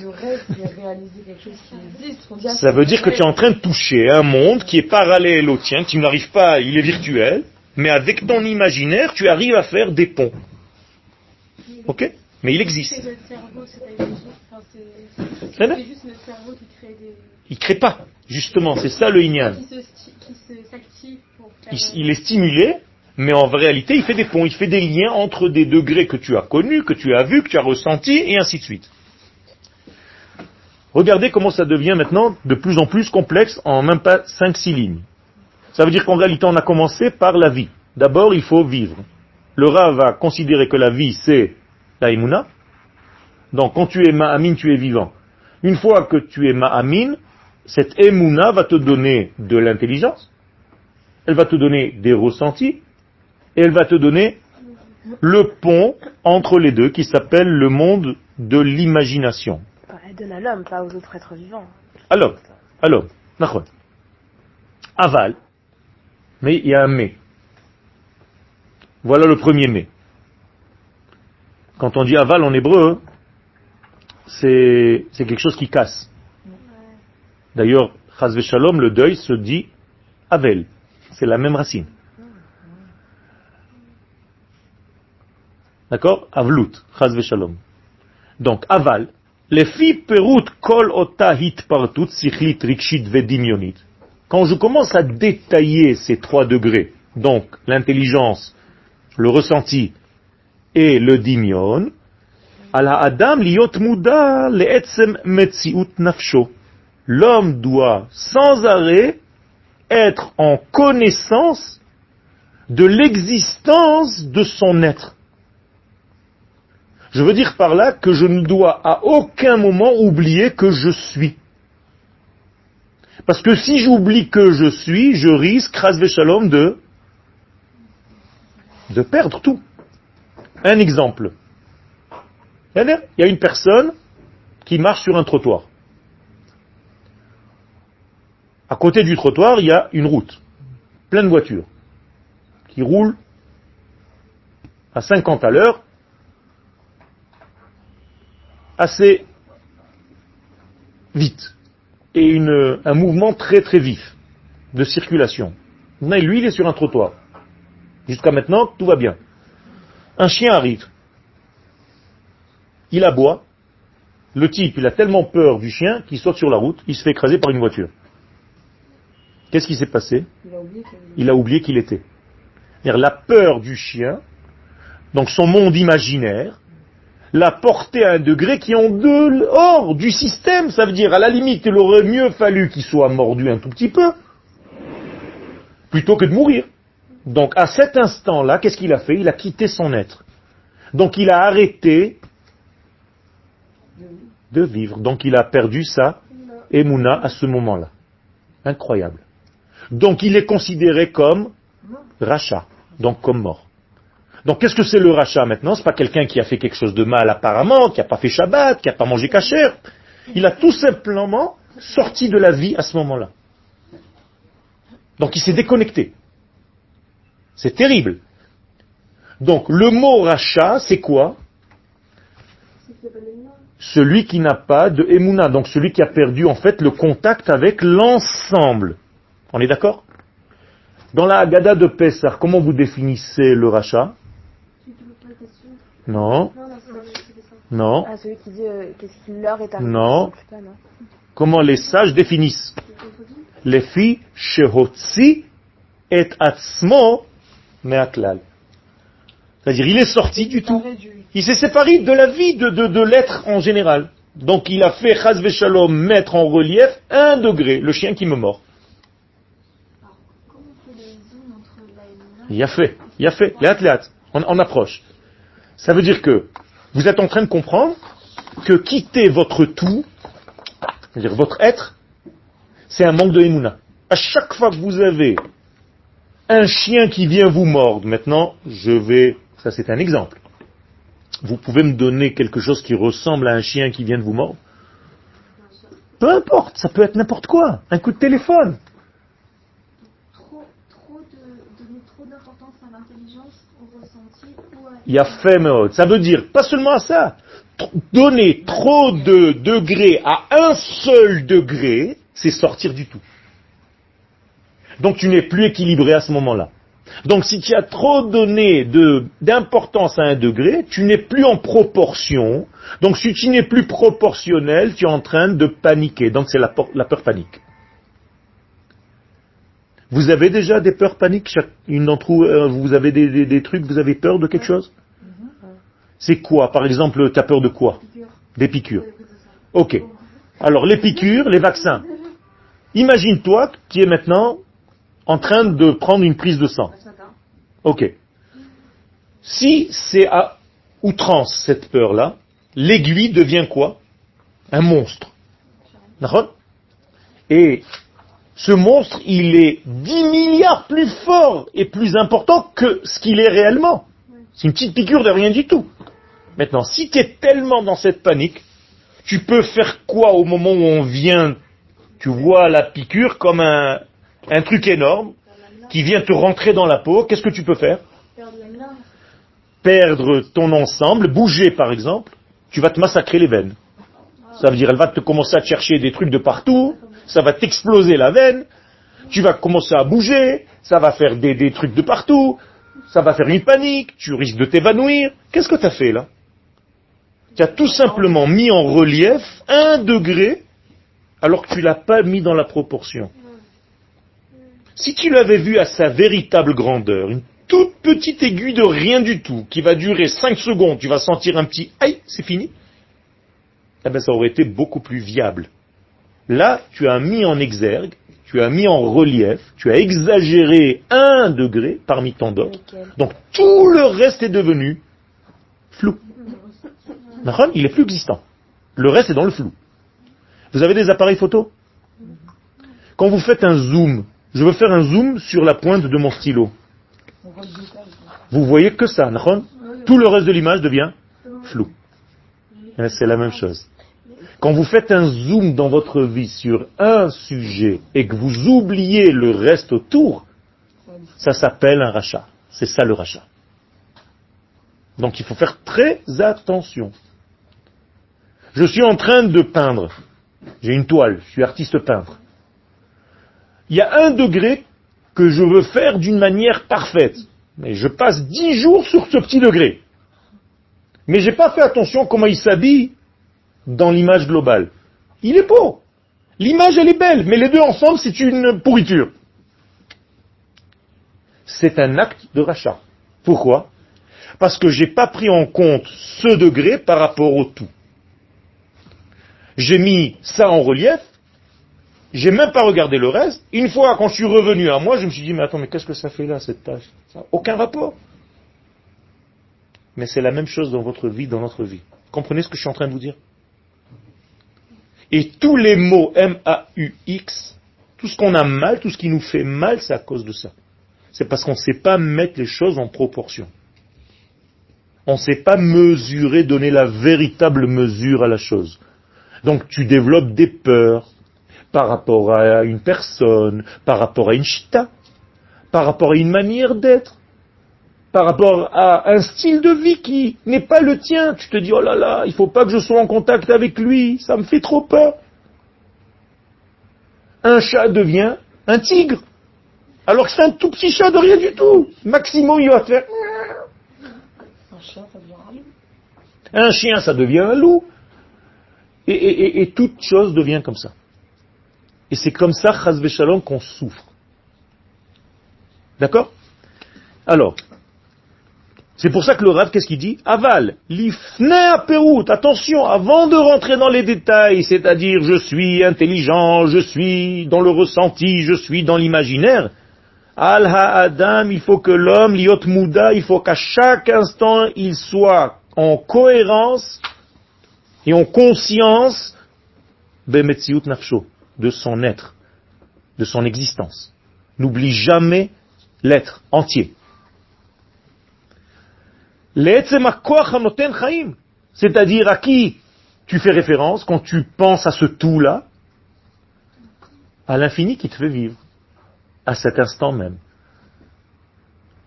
Ça veut dire que tu es en train de toucher un monde qui est parallèle au tien, tu n'arrives pas, il est virtuel, mais avec ton imaginaire, tu arrives à faire des ponts. Ok Mais il existe. Cerveau qui crée des... Il crée pas, justement, c'est ça le Il, il est stimulé, mais en réalité, il fait des ponts, il fait des liens entre des degrés que tu as connus, que tu as vus, que tu as ressentis, et ainsi de suite. Regardez comment ça devient maintenant de plus en plus complexe en même pas 5-6 lignes. Ça veut dire qu'en réalité, on a commencé par la vie. D'abord, il faut vivre. Le Rav va considérer que la vie, c'est la imuna. Donc, quand tu es ma'amin, tu es vivant. Une fois que tu es ma'amin, cette emuna va te donner de l'intelligence, elle va te donner des ressentis, et elle va te donner le pont entre les deux qui s'appelle le monde de l'imagination. Elle donne à l'homme, pas aux autres êtres vivants. À l'homme, à l'homme, Aval, mais il y a un mais. Voilà le premier mais. Quand on dit aval en hébreu, c'est quelque chose qui casse. D'ailleurs, chas shalom, le deuil se dit avel. C'est la même racine. D'accord? Avlut, shalom. Donc, aval, les fi perut kol otahit partut sichlit rikshit vedimionit. Quand je commence à détailler ces trois degrés, donc l'intelligence, le ressenti et le dimion, la adam liot muda le'etzem metziut nafsho. L'homme doit sans arrêt être en connaissance de l'existence de son être. Je veux dire par là que je ne dois à aucun moment oublier que je suis. Parce que si j'oublie que je suis, je risque, ras shalom, de, de perdre tout. Un exemple. Il y a une personne qui marche sur un trottoir. À côté du trottoir, il y a une route, pleine de voitures, qui roulent à 50 à l'heure, assez vite et un mouvement très très vif de circulation. Mais lui, il est sur un trottoir. Jusqu'à maintenant, tout va bien. Un chien arrive. Il aboie. Le type, il a tellement peur du chien qu'il saute sur la route, il se fait écraser par une voiture. Qu'est-ce qui s'est passé Il a oublié qu'il était. La peur du chien, donc son monde imaginaire, l'a porté à un degré qui est en dehors du système. Ça veut dire, à la limite, il aurait mieux fallu qu'il soit mordu un tout petit peu, plutôt que de mourir. Donc, à cet instant-là, qu'est-ce qu'il a fait? Il a quitté son être. Donc, il a arrêté de vivre. Donc, il a perdu sa émouna à ce moment-là. Incroyable. Donc, il est considéré comme rachat, donc comme mort. Donc qu'est-ce que c'est le rachat maintenant? C'est pas quelqu'un qui a fait quelque chose de mal apparemment, qui n'a pas fait Shabbat, qui n'a pas mangé kasher. Il a tout simplement sorti de la vie à ce moment-là. Donc il s'est déconnecté. C'est terrible. Donc le mot rachat, c'est quoi? Celui qui n'a pas de emuna, donc celui qui a perdu en fait le contact avec l'ensemble. On est d'accord? Dans la Haggadah de Pessah, comment vous définissez le rachat? Non. Non. Ah, celui qui dit euh, qu'est-ce qui leur est arrivé. Non. Comment les sages définissent? Les filles shehotzi et atzmo meaklal. C'est-à-dire, il est sorti du tout. Il s'est séparé de la vie de, de, de l'être en général. Donc il a fait chaz shalom mettre en relief un degré, le chien qui me mord. Il a fait, il a fait. On, on approche. Ça veut dire que vous êtes en train de comprendre que quitter votre tout, c'est-à-dire votre être, c'est un manque de Emouna. À chaque fois que vous avez un chien qui vient vous mordre, maintenant, je vais, ça c'est un exemple. Vous pouvez me donner quelque chose qui ressemble à un chien qui vient de vous mordre? Peu importe, ça peut être n'importe quoi. Un coup de téléphone. Trop, trop de, donner trop d'importance à l'intelligence, au ressenti ou à... Il a fait mode. Ça veut dire pas seulement ça. Donner trop de degrés à un seul degré, c'est sortir du tout. Donc tu n'es plus équilibré à ce moment-là. Donc si tu as trop donné d'importance à un degré, tu n'es plus en proportion. Donc si tu n'es plus proportionnel, tu es en train de paniquer. Donc c'est la peur panique. Vous avez déjà des peurs paniques Chacune d'entre vous, euh, vous avez des, des- des trucs, vous avez peur de quelque chose? C'est quoi? Par exemple, tu as peur de quoi? Des piqûres. Ok. Alors les piqûres, les vaccins. Imagine-toi que tu es maintenant en train de prendre une prise de sang. Ok. Si c'est à outrance cette peur-là, l'aiguille devient quoi? Un monstre. D'accord? Et ce monstre, il est 10 milliards plus fort et plus important que ce qu'il est réellement. C'est une petite piqûre de rien du tout. Maintenant, si tu es tellement dans cette panique, tu peux faire quoi au moment où on vient, tu vois la piqûre comme un, un truc énorme qui vient te rentrer dans la peau, qu'est-ce que tu peux faire? Perdre ton ensemble, bouger par exemple, tu vas te massacrer les veines. Ça veut dire, elle va te commencer à te chercher des trucs de partout, ça va t'exploser la veine, tu vas commencer à bouger, ça va faire des, des trucs de partout, ça va faire une panique, tu risques de t'évanouir. Qu'est-ce que tu as fait là? Tu as tout simplement mis en relief un degré alors que tu l'as pas mis dans la proportion. Si tu l'avais vu à sa véritable grandeur, une toute petite aiguille de rien du tout, qui va durer 5 secondes, tu vas sentir un petit aïe, c'est fini, eh ben ça aurait été beaucoup plus viable. Là, tu as mis en exergue, tu as mis en relief, tu as exagéré un degré parmi tant d'autres. Donc tout le reste est devenu flou. Il est plus existant. Le reste est dans le flou. Vous avez des appareils photo? Quand vous faites un zoom, je veux faire un zoom sur la pointe de mon stylo. Vous voyez que ça, Tout le reste de l'image devient flou. Eh, C'est la même chose. Quand vous faites un zoom dans votre vie sur un sujet et que vous oubliez le reste autour, ça s'appelle un rachat. C'est ça le rachat. Donc il faut faire très attention. Je suis en train de peindre. J'ai une toile, je suis artiste peintre. Il y a un degré que je veux faire d'une manière parfaite. Mais je passe dix jours sur ce petit degré. Mais j'ai pas fait attention comment il s'habille dans l'image globale. Il est beau. L'image, elle est belle, mais les deux ensemble, c'est une pourriture. C'est un acte de rachat. Pourquoi? Parce que j'ai pas pris en compte ce degré par rapport au tout. J'ai mis ça en relief, j'ai même pas regardé le reste. Une fois, quand je suis revenu à moi, je me suis dit, mais attends, mais qu'est-ce que ça fait là, cette tâche? Aucun rapport. Mais c'est la même chose dans votre vie, dans notre vie. Comprenez ce que je suis en train de vous dire? Et tous les mots M-A-U-X, tout ce qu'on a mal, tout ce qui nous fait mal, c'est à cause de ça. C'est parce qu'on ne sait pas mettre les choses en proportion. On ne sait pas mesurer, donner la véritable mesure à la chose. Donc tu développes des peurs par rapport à une personne, par rapport à une chita, par rapport à une manière d'être, par rapport à un style de vie qui n'est pas le tien. Tu te dis, oh là là, il faut pas que je sois en contact avec lui, ça me fait trop peur. Un chat devient un tigre, alors que c'est un tout petit chat de rien du tout. Maximum, il va faire... Un chien, ça devient un loup. Un chien, ça devient un loup. Et, et- et- et toute chose devient comme ça. Et c'est comme ça, chas qu'on souffre. D'accord? Alors, c'est pour ça que le Rav, qu'est-ce qu'il dit? Aval, l'ifne aperut, attention, avant de rentrer dans les détails, c'est-à-dire je suis intelligent, je suis dans le ressenti, je suis dans l'imaginaire, Al Adam, il faut que l'homme, liot muda, il faut qu'à chaque instant, il soit en cohérence et en conscience de son être, de son existence. N'oublie jamais l'être entier. C'est-à-dire à qui tu fais référence quand tu penses à ce tout-là? À l'infini qui te fait vivre, à cet instant même.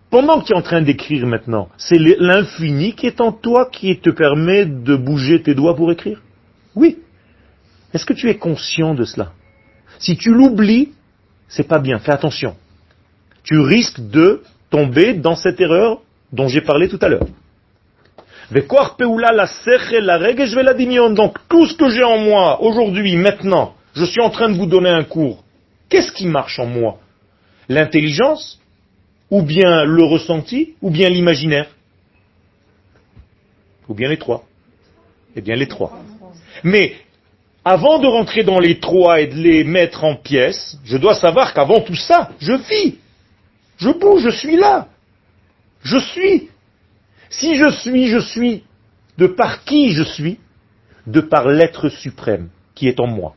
Pendant que tu es en train d'écrire maintenant, c'est l'infini qui est en toi qui te permet de bouger tes doigts pour écrire? Oui. Est-ce que tu es conscient de cela? Si tu l'oublies, c'est pas bien, fais attention. Tu risques de tomber dans cette erreur dont j'ai parlé tout à l'heure. Donc tout ce que j'ai en moi, aujourd'hui, maintenant, je suis en train de vous donner un cours. Qu'est-ce qui marche en moi? L'intelligence Ou bien le ressenti Ou bien l'imaginaire? Ou bien les trois? Eh bien les trois. Mais avant de rentrer dans les trois et de les mettre en pièces, je dois savoir qu'avant tout ça, je vis. Je bouge, je suis là. Je suis. Si je suis, je suis. De par qui je suis De par l'être suprême qui est en moi,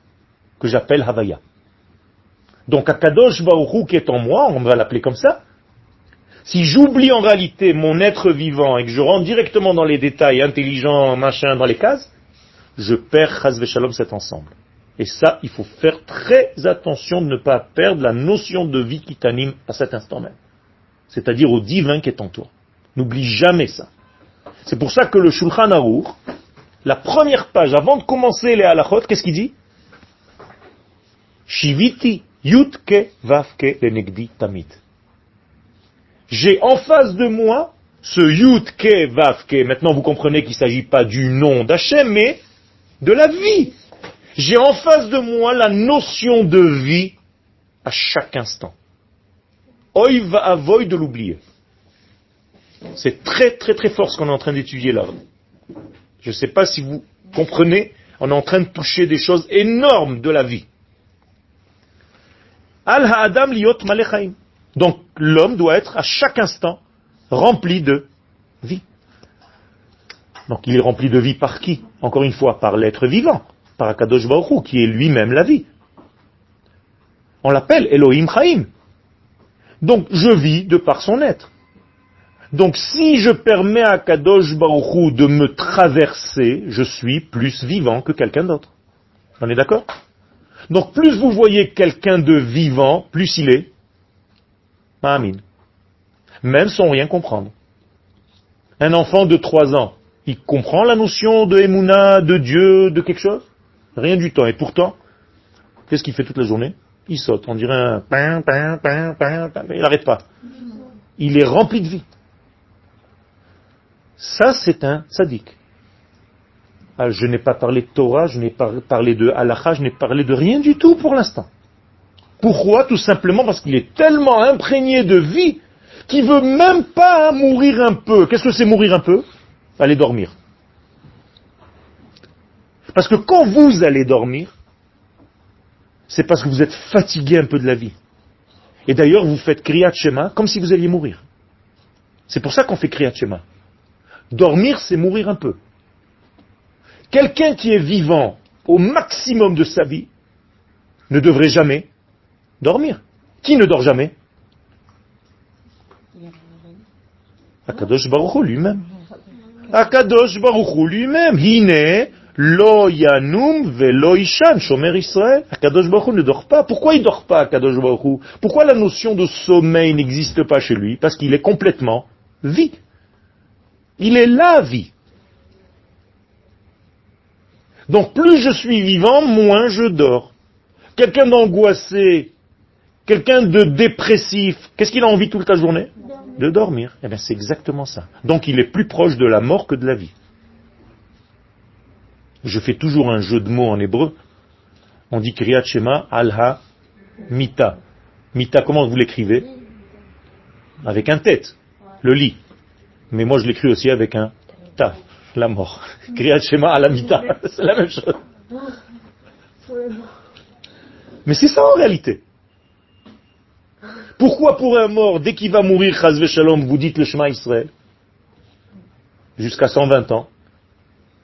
que j'appelle Havaya. Donc Akadosh Baruch qui est en moi, on va l'appeler comme ça, si j'oublie en réalité mon être vivant et que je rentre directement dans les détails intelligents, machin, dans les cases, je perds Chaz Shalom cet ensemble. Et ça, il faut faire très attention de ne pas perdre la notion de vie qui t'anime à cet instant même. C'est-à-dire au divin qui est en toi. N'oublie jamais ça. C'est pour ça que le Shulchan Aruch, la première page, avant de commencer les halachot, qu'est-ce qu'il dit Shiviti yutke vavke lenegdi tamit. J'ai en face de moi ce yutke vavke. Maintenant, vous comprenez qu'il ne s'agit pas du nom d'Hachem, mais de la vie. J'ai en face de moi la notion de vie à chaque instant. Oy va avoy de l'oublier. C'est très très très fort ce qu'on est en train d'étudier là. Je ne sais pas si vous comprenez, on est en train de toucher des choses énormes de la vie. Al ha'adam liot malechaim. Donc l'homme doit être à chaque instant rempli de vie. Donc il est rempli de vie par qui? Encore une fois, par l'être vivant, par Akadosh Baruch qui est lui-même la vie. On l'appelle Elohim Chaim. Donc je vis de par son être. Donc si je permets à Kadosh Baruch de me traverser, je suis plus vivant que quelqu'un d'autre. On est d'accord? Donc plus vous voyez quelqu'un de vivant, plus il est Amin. Même sans rien comprendre. Un enfant de trois ans, il comprend la notion de Emouna, de Dieu, de quelque chose? Rien du temps. Et pourtant, qu'est-ce qu'il fait toute la journée? Il saute. On dirait un pain, pain, pain, pain. Il n'arrête pas. Il est rempli de vie. Ça, c'est un sadique. Ah, je n'ai pas parlé de Torah, je n'ai pas parlé de halakha, je n'ai parlé de rien du tout pour l'instant. Pourquoi? Tout simplement parce qu'il est tellement imprégné de vie qu'il veut même pas mourir un peu. Qu'est-ce que c'est mourir un peu? Aller dormir. Parce que quand vous allez dormir, c'est parce que vous êtes fatigué un peu de la vie. Et d'ailleurs, vous faites Kriyat Shema comme si vous alliez mourir. C'est pour ça qu'on fait Kriyat Shema. Dormir, c'est mourir un peu. Quelqu'un qui est vivant au maximum de sa vie ne devrait jamais dormir. Qui ne dort jamais? Akadosh Baruch lui-même. Akadosh Baruch lui-même. Lo yanum velo ishan shomer Israël. Akadosh Baruch ne dort pas. Pourquoi il dort pas Akadosh Baruch Pourquoi la notion de sommeil n'existe pas chez lui? Parce qu'il est complètement vie. Il est la vie. Donc plus je suis vivant, moins je dors. Quelqu'un d'angoissé, quelqu'un de dépressif, qu'est-ce qu'il a envie toute la journée? De dormir. Eh bien c'est exactement ça. Donc il est plus proche de la mort que de la vie. Je fais toujours un jeu de mots en hébreu. On dit Kriyat Shema Alha Mita. Mita, comment vous l'écrivez? Avec un tête, le lit. Mais moi, je l'écris aussi avec un ta, la mort. Kriyat Shema Alamita, c'est la même chose. Mais c'est ça en réalité. Pourquoi pour un mort, dès qu'il va mourir, Shalom, vous dites le Shema Israël Jusqu'à 120 ans.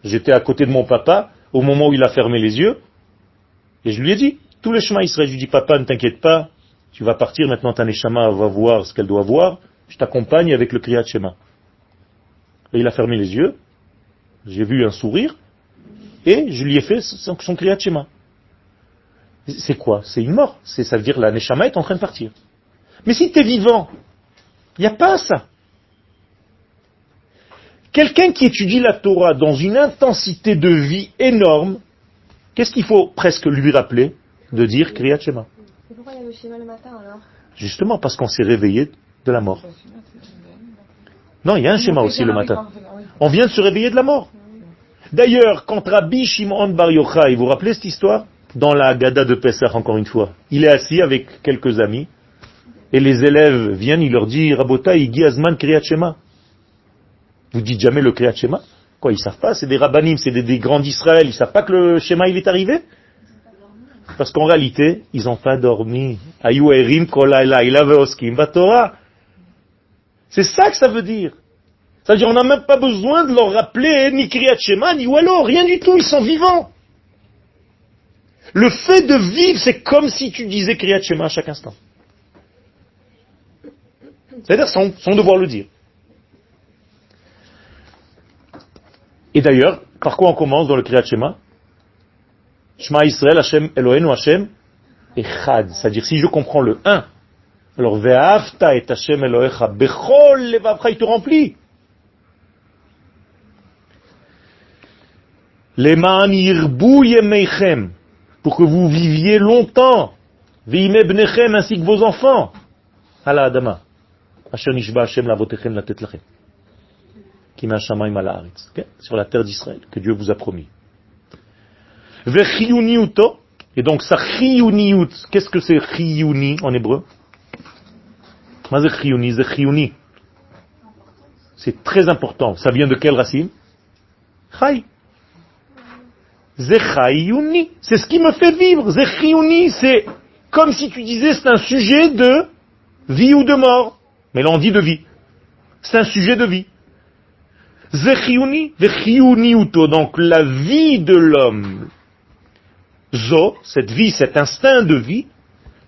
J'étais à côté de mon papa au moment où il a fermé les yeux, et je lui ai dit, tout le Shema Israël, je lui ai dit, papa, ne t'inquiète pas, tu vas partir, maintenant ta Neshama va voir ce qu'elle doit voir, je t'accompagne avec le Kriyat Shema. Et il a fermé les yeux, j'ai vu un sourire, et je lui ai fait son, son Kriyat Shema. C'est quoi? C'est une mort. Ça veut dire la Neshama est en train de partir. Mais si tu es vivant, il n'y a pas ça. Quelqu'un qui étudie la Torah dans une intensité de vie énorme, qu'est-ce qu'il faut presque lui rappeler De dire Kriyat Shema? Et pourquoi il y a le schéma le matin alors? Justement parce qu'on s'est réveillé de la mort. Non, il y a un schéma aussi le matin. On vient de se réveiller de la mort. D'ailleurs, quand Rabbi Shimon Bar Yochai, vous vous rappelez cette histoire? Dans la Gada de Pessah, encore une fois. Il est assis avec quelques amis, et les élèves viennent, il leur dit, Rabota, Igi Azman Kriyat Shema. Vous dites jamais le Kriyat Shema Quoi, ils savent pas C'est des rabbanim, c'est des, grands d'Israël, ils savent pas que le schéma il est arrivé Parce qu'en réalité, ils n'ont pas dormi. C'est ça que ça veut dire. C'est-à-dire, on n'a même pas besoin de leur rappeler ni Kriyat Shema, ni Wallo, rien du tout, ils sont vivants. Le fait de vivre, c'est comme si tu disais Kriyat Shema à chaque instant. C'est-à-dire sans devoir le dire. Et d'ailleurs, par quoi on commence dans le Kriyat Shema? Shema Israël, Hashem, Eloheinu, Hashem, Echad. C'est-à-dire, si je comprends le 1, alors Ve'afta et Hashem Elohecha, Bechol levavcha, il te remplit. Leman yirbu yemeichem, pour que vous viviez longtemps. Ve'ime bnechem, ainsi que vos enfants. Ala Adama. Asher nishba Hashem lavotechem latet lachem. Qui m'a shamayim ala haaretz. Ok sur la terre d'Israël, que Dieu vous a promis. Et donc ça qu'est-ce que c'est chiyuni en hébreu? C'est très important. Ça vient de quelle racine? Chai. C'est ce qui me fait vivre. C'est comme si tu disais c'est un sujet de vie ou de mort. Mais là on dit de vie. C'est un sujet de vie. Zechiyuni, vechiyuniuto, donc la vie de l'homme. Zo, cette vie, cet instinct de vie,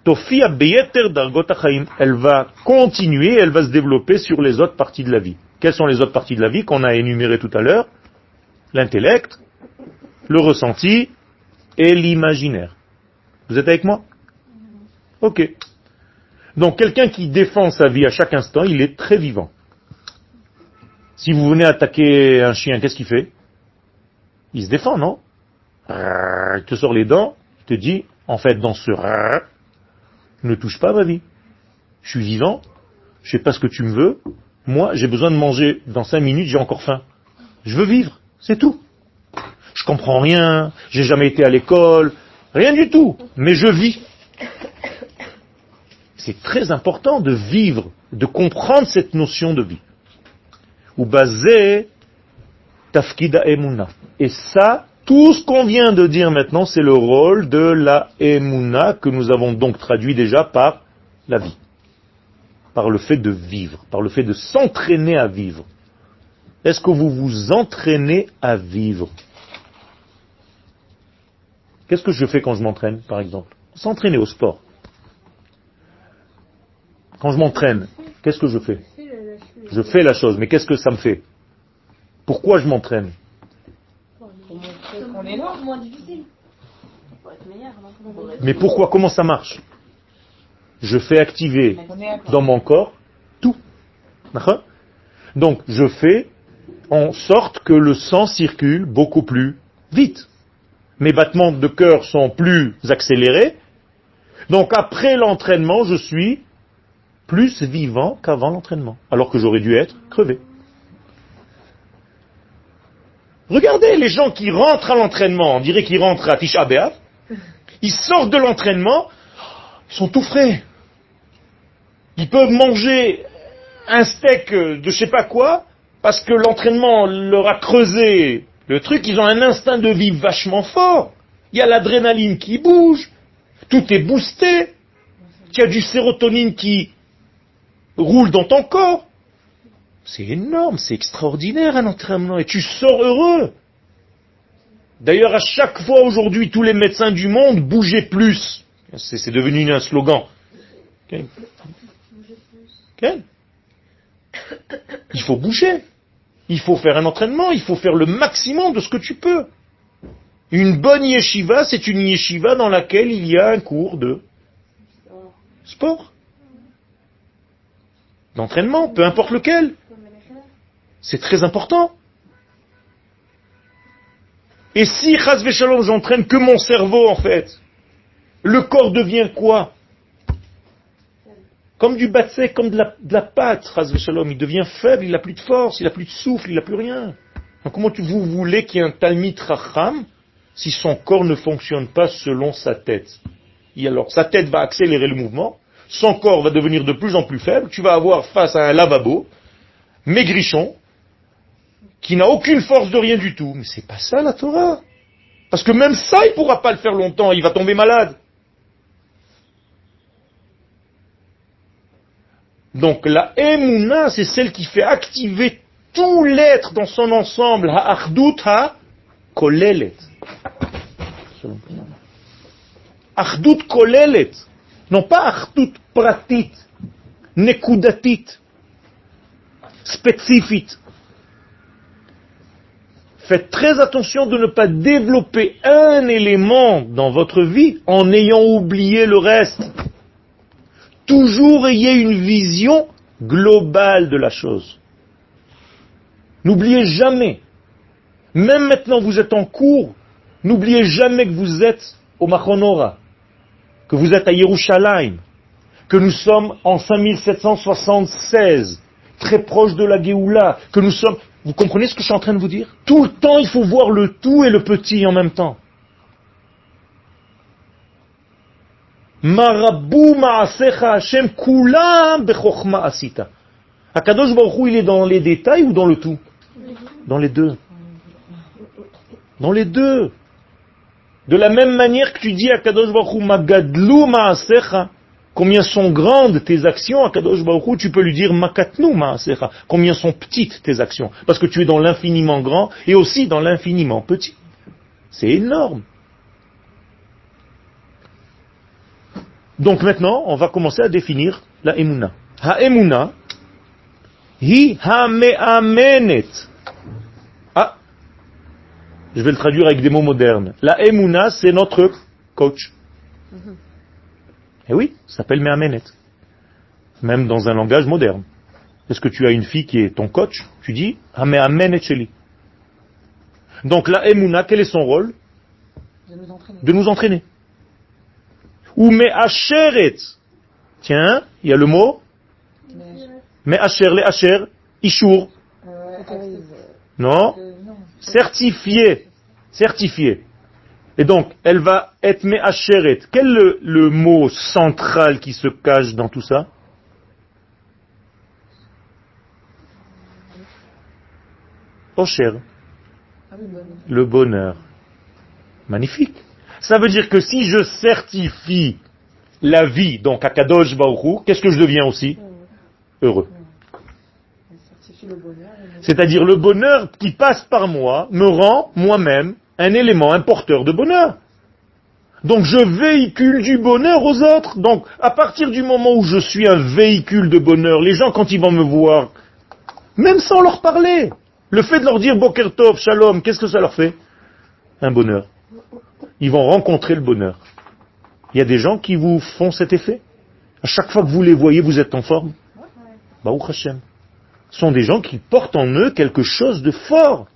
Tofia beyeter dargot achaim. Elle va continuer, elle va se développer sur les autres parties de la vie. Quelles sont les autres parties de la vie qu'on a énumérées tout à l'heure? L'intellect, le ressenti et l'imaginaire. Vous êtes avec moi? Ok. Donc quelqu'un qui défend sa vie à chaque instant, il est très vivant. Si vous venez attaquer un chien, qu'est-ce qu'il fait? Il se défend, non? Il te sort les dents, il te dit, en fait, dans ce ne touche pas à ma vie. Je suis vivant, je sais pas ce que tu me veux, moi j'ai besoin de manger, dans cinq minutes j'ai encore faim. Je veux vivre, c'est tout. Je comprends rien, j'ai jamais été à l'école, rien du tout, mais je vis. C'est très important de vivre, de comprendre cette notion de vie. Ou basé tafkida emuna. Et ça, tout ce qu'on vient de dire maintenant, c'est le rôle de la emuna que nous avons donc traduit déjà par la vie. Par le fait de vivre, par le fait de s'entraîner à vivre. Est-ce que vous vous entraînez à vivre? Qu'est-ce que je fais quand je m'entraîne, par exemple? S'entraîner au sport. Quand je m'entraîne, qu'est-ce que je fais? Je fais la chose, mais qu'est-ce que ça me fait? Pourquoi je m'entraîne? Mais pourquoi Comment ça marche? Je fais activer dans mon corps tout. Donc je fais en sorte que le sang circule beaucoup plus vite. Mes battements de cœur sont plus accélérés. Donc après l'entraînement, je suis plus vivant qu'avant l'entraînement, alors que j'aurais dû être crevé. Regardez les gens qui rentrent à l'entraînement, on dirait qu'ils rentrent à Tisha B'Av, ils sortent de l'entraînement, ils sont tout frais. Ils peuvent manger un steak de je sais pas quoi, parce que l'entraînement leur a creusé le truc, ils ont un instinct de vie vachement fort. Il y a l'adrénaline qui bouge, tout est boosté, il y a du sérotonine qui roule dans ton corps. C'est énorme, c'est extraordinaire un entraînement et tu sors heureux. D'ailleurs, à chaque fois aujourd'hui, tous les médecins du monde, bougez plus. C'est devenu un slogan. Il faut bouger. Il faut faire un entraînement, il faut faire le maximum de ce que tu peux. Une bonne yeshiva, c'est une yeshiva dans laquelle il y a un cours de sport, d'entraînement, peu importe lequel. C'est très important. Et si, chas v'shalom, j'entraîne que mon cerveau, en fait, le corps devient quoi? Comme du batsek, comme de la, pâte, chas v'shalom. Il devient faible, il n'a plus de force, il n'a plus de souffle, il n'a plus rien. Comment tu- vous voulez qu'il y ait un talmid racham si son corps ne fonctionne pas selon sa tête? Et alors, sa tête va accélérer le mouvement, son corps va devenir de plus en plus faible, tu vas avoir face à un lavabo, maigrichon, qui n'a aucune force de rien du tout. Mais c'est pas ça la Torah. Parce que même ça, il pourra pas le faire longtemps, il va tomber malade. Donc la Emouna, c'est celle qui fait activer tout l'être dans son ensemble. Ha-achdut. Achdut kolelet. Non pas achdut pratit, nekudatit, spécifique. Faites très attention de ne pas développer un élément dans votre vie en ayant oublié le reste. Toujours ayez une vision globale de la chose. N'oubliez jamais, même maintenant vous êtes en cours, n'oubliez jamais que vous êtes au Machonora, que vous êtes à Yerushalayim, que nous sommes en 5776, très proche de la Géoula, que nous sommes... Vous comprenez ce que je suis en train de vous dire? Tout le temps, il faut voir le tout et le petit en même temps. Marabou ma'asecha Hashem kulam bechokma asita. Akadosh Baruch il est dans les détails ou dans le tout? Dans les deux. Dans les deux. De la même manière que tu dis à Kadosh Baruch Hu, magadlu ma'asecha, combien sont grandes tes actions, à Kadosh Baruch tu peux lui dire makatnu ma'asecha, combien sont petites tes actions, parce que tu es dans l'infiniment grand et aussi dans l'infiniment petit. C'est énorme. Donc maintenant, on va commencer à définir la emuna. Ha emuna, hi ha me'amenet. Ah, je vais le traduire avec des mots modernes. La emuna, c'est notre coach. Eh oui, ça s'appelle me'amenet. Même dans un langage moderne. Est-ce que tu as une fille qui est ton coach? Tu dis ha me'amenet sheli. Donc la emuna, quel est son rôle? De nous entraîner. De nous entraîner. Ou me'acheret. Tiens, il y a le mot Mais, me'acher, le asher, ishur. non. Certifié. Certifié. Et donc, elle va être me'acheret. Quel est le, le mot central qui se cache dans tout ça? Osher, le bonheur. Magnifique. Ça veut dire que si je certifie la vie, donc à Kadosh qu'est-ce que je deviens aussi? Heureux. C'est-à-dire le bonheur qui passe par moi me rend moi-même un élément, un porteur de bonheur. Donc je véhicule du bonheur aux autres. Donc à partir du moment où je suis un véhicule de bonheur, les gens quand ils vont me voir, même sans leur parler, le fait de leur dire Boker Tov, Shalom, qu'est-ce que ça leur fait? Un bonheur. Ils vont rencontrer le bonheur. Il y a des gens qui vous font cet effet? À chaque fois que vous les voyez, vous êtes en forme? Baruch Hashem sont des gens qui portent en eux quelque chose de fort.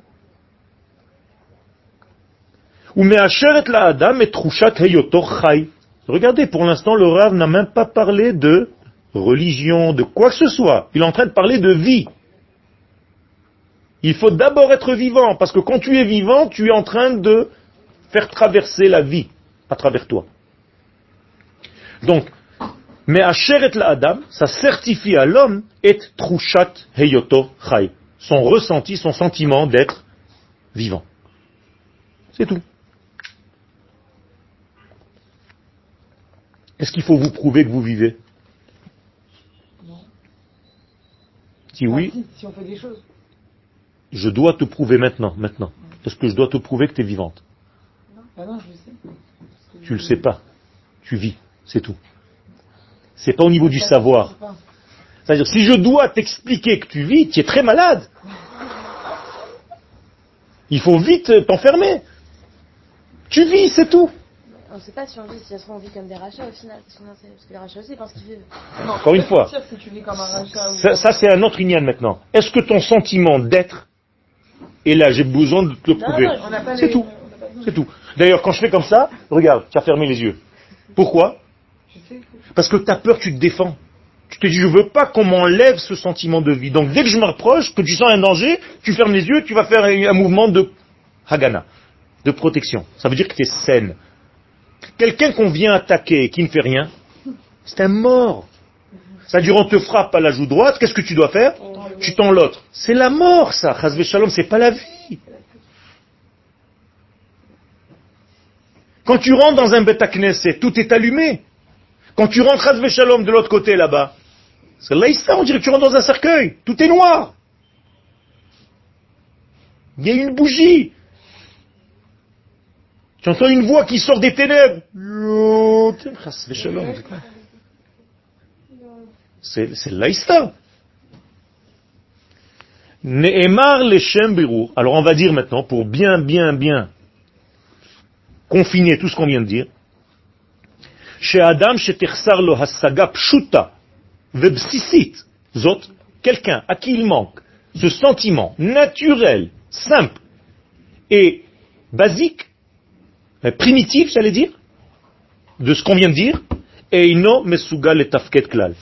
Ou me'acheret la adam et trushat heyoto chai. Regardez, pour l'instant, le Rav n'a même pas parlé de religion, de quoi que ce soit. Il est en train de parler de vie. Il faut d'abord être vivant, parce que quand tu es vivant, tu es en train de faire traverser la vie à travers toi. Donc, mais Asheret la Adam, ça certifie à l'homme et trushat heyoto chai. Son ressenti, son sentiment d'être vivant. C'est tout. Est-ce qu'il faut vous prouver que vous vivez? Si oui, si, si on fait des choses. je dois te prouver maintenant, maintenant. Est-ce que je dois te prouver que tu es vivante Ah non, je le sais. Tu le sais pas. Tu vis, c'est tout. C'est pas au niveau du savoir. C'est-à-dire, si je dois t'expliquer que tu vis, tu es très malade. Il faut vite t'enfermer. Tu vis, c'est tout. On sait pas si on vit, si ça se trouve, on vit comme des rachats au final. Parce, parce que les rachats aussi, pensent qu'ils vivent. Non, Encore une fois. sûr si tu vis comme un rachat ou... Ça, ça, c'est un autre ignan maintenant. Est-ce que ton sentiment d'être est là? J'ai besoin de te le prouver. C'est tout. C'est tout. D'ailleurs, quand je fais comme ça, regarde, tu as fermé les yeux. Pourquoi? Parce que tu as peur, tu te défends. Tu te dis, je veux pas qu'on m'enlève ce sentiment de vie. Donc dès que je me rapproche, que tu sens un danger, tu fermes les yeux, tu vas faire un un mouvement de hagana, de protection. Ça veut dire que tu es saine. Quelqu'un qu'on vient attaquer et qui ne fait rien, c'est un mort. C'est-à-dire, on te frappe à la joue droite, qu'est-ce que tu dois faire Tu tends l'autre. C'est la mort, ça. Chazvé shalom, c'est pas la vie. Quand tu rentres dans un bêta knesset, tout est allumé. Quand tu rentres Chazvé shalom de l'autre côté là-bas, c'est ça, on dirait que tu rentres dans un cercueil. Tout est noir. Il y a une bougie. Tu entends une voix qui sort des ténèbres. C'est l'aïsta. Ne'emar leshem birur. Alors on va dire maintenant, pour bien, bien, bien confiner tout ce qu'on vient de dire, chez Adam, chez lo hasaga pshuta, vebsisit, zot, quelqu'un à qui il manque ce sentiment naturel, simple et basique euh, primitif, j'allais dire, de ce qu'on vient de dire, mesugal et tafket klal,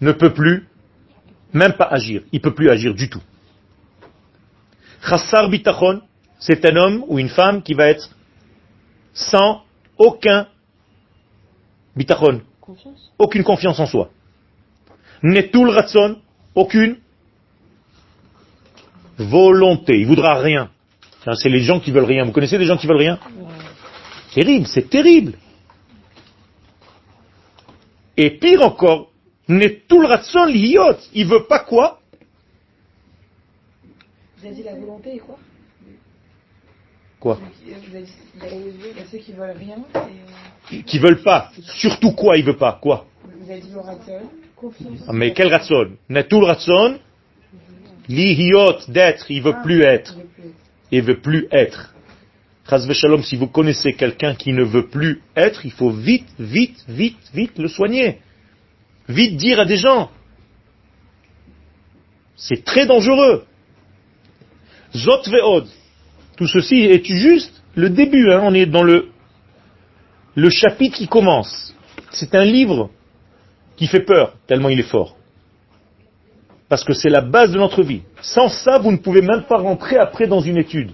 ne peut plus, même pas agir, il peut plus agir du tout. Chassar bitachon, c'est un homme ou une femme qui va être sans aucun bitachon, Confiance. aucune confiance en soi. Netul ratson, aucune volonté. Il voudra rien. C'est les gens qui veulent rien. Vous connaissez des gens qui veulent rien? Terrible, c'est terrible. Et pire encore, Netul ratson liot. Il veut pas quoi? Vous avez dit la volonté et quoi? Quoi? Vous avez dit il y a ceux qui veulent rien et Qui veulent pas. Surtout quoi il veut pas? Quoi? Vous avez dit le ratson, confiance. Ah, Mais quel ratson? Netul ratson lihiot, d'être. Il veut plus être. Et veut plus être. Shalom, si vous connaissez quelqu'un qui ne veut plus être, il faut vite, vite, vite, vite le soigner. Vite dire à des gens. C'est très dangereux. Zot ve'od. Tout ceci est juste le début. hein. On est dans le, le chapitre qui commence. C'est un livre qui fait peur, tellement il est fort. Parce que c'est la base de notre vie. Sans ça, vous ne pouvez même pas rentrer après dans une étude.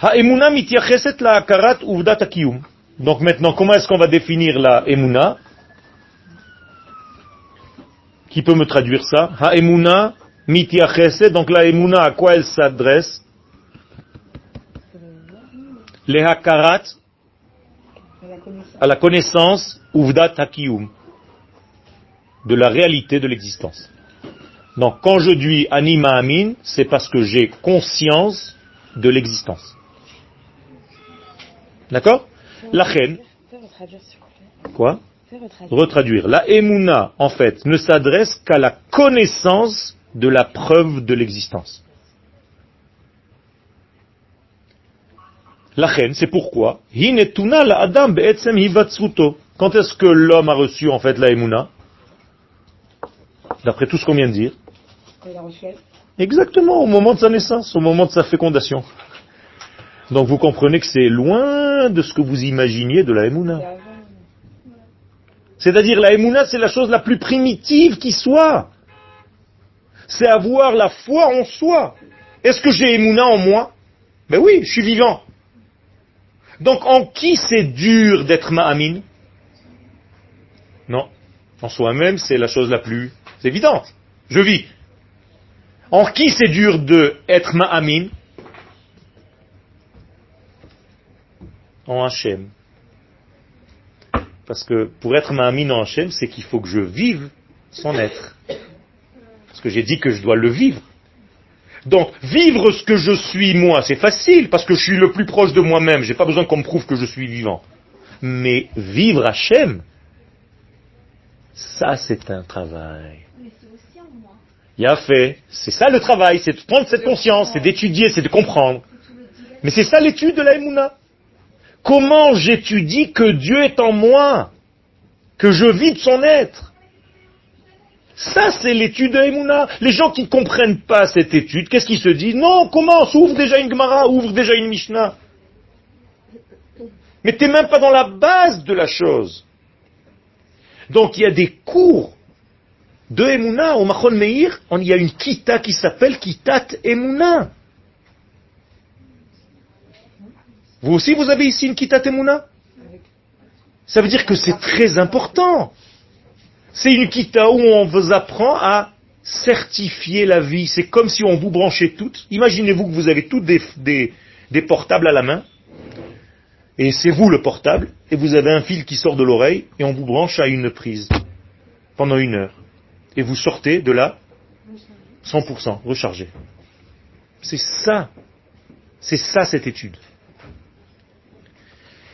Ha'emuna mityacheset la'akarat uvdat akiyum. Donc maintenant, comment est-ce qu'on va définir la emuna Qui peut me traduire ça? Ha'emuna mityacheset, donc la emuna, à quoi elle s'adresse? Les hakarat, À la connaissance. à la connaissance, uvdat hakiyum, de la réalité de l'existence. Donc, quand je dis anima amin, c'est parce que j'ai conscience de l'existence. D'accord La reine, quoi retraduire. La emuna, en fait, ne s'adresse qu'à la connaissance de la preuve de l'existence. La reine, c'est pourquoi. Quand est-ce que l'homme a reçu, en fait, la emuna D'après tout ce qu'on vient de dire. Exactement, au moment de sa naissance, au moment de sa fécondation. Donc vous comprenez que c'est loin de ce que vous imaginiez de la Emouna. C'est-à-dire la Emouna, c'est la chose la plus primitive qui soit. C'est avoir la foi en soi. Est-ce que j'ai Emouna en moi? Ben oui, je suis vivant. Donc en qui c'est dur d'être Ma'amin Non. En soi-même, c'est la chose la plus évidente. Je vis. En qui c'est dur de être Ma'amin En Hachem. Parce que pour être Ma'amin en Hachem, c'est qu'il faut que je vive son être. Parce que j'ai dit que je dois le vivre. Donc, vivre ce que je suis moi, c'est facile, parce que je suis le plus proche de moi-même, j'ai pas besoin qu'on me prouve que je suis vivant. Mais vivre Hachem, ça c'est un travail. Il a fait. C'est ça le travail, c'est de prendre cette conscience, c'est d'étudier, c'est de comprendre. Mais c'est ça l'étude de la Emouna. Comment j'étudie que Dieu est en moi, que je vis de son être? Ça, c'est l'étude de Emouna. Les gens qui ne comprennent pas cette étude, qu'est-ce qu'ils se disent? Non, commence, ouvre déjà une Gemara, ouvre déjà une Mishnah. Mais t'es même pas dans la base de la chose. Donc il y a des cours de Emouna au Machon Meir, il y a une kita qui s'appelle Kitat Emouna. Vous aussi, vous avez ici une Kitat Emouna Ça veut dire que c'est très important. C'est une Kita où on vous apprend à certifier la vie. C'est comme si on vous branchait toutes. Imaginez-vous que vous avez toutes des, des- des portables à la main. Et c'est vous le portable. Et vous avez un fil qui sort de l'oreille. Et on vous branche à une prise. Pendant une heure. Et vous sortez de là 100% rechargé. C'est ça. C'est ça cette étude.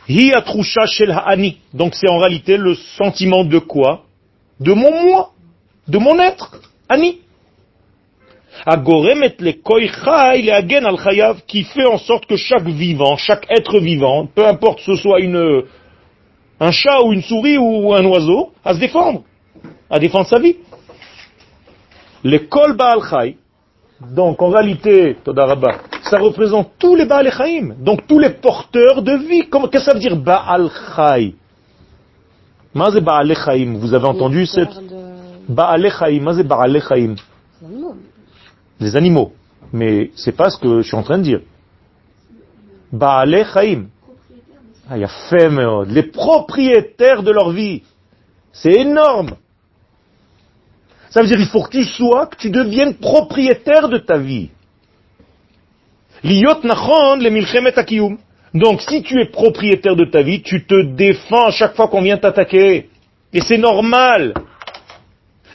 Hi atrusha shel ha'ani. Donc c'est en réalité le sentiment de quoi? De mon moi, de mon être, ani. Agoremet le le al chayav, qui fait en sorte que chaque vivant, chaque être vivant, peu importe ce soit une, un chat ou une souris ou un oiseau, à se défendre, à défendre sa vie. Le kol baal donc en réalité, Todarabah, ça représente tous les Baal Chaim, donc tous les porteurs de vie. Qu'est-ce que ça veut dire Baal Chaim, vous avez entendu cette de- Baal Chaim, Baal Chaim. Les animaux. Mais c'est pas ce que je suis en train de dire. Baal Chaim. Ah, il y a fait, les propriétaires de leur vie. C'est énorme. Ça veut dire qu'il faut que tu sois, que tu deviennes propriétaire de ta vie. Liyot nachon le milchemet akiyum. Donc si tu es propriétaire de ta vie, tu te défends chaque fois qu'on vient t'attaquer. Et c'est normal.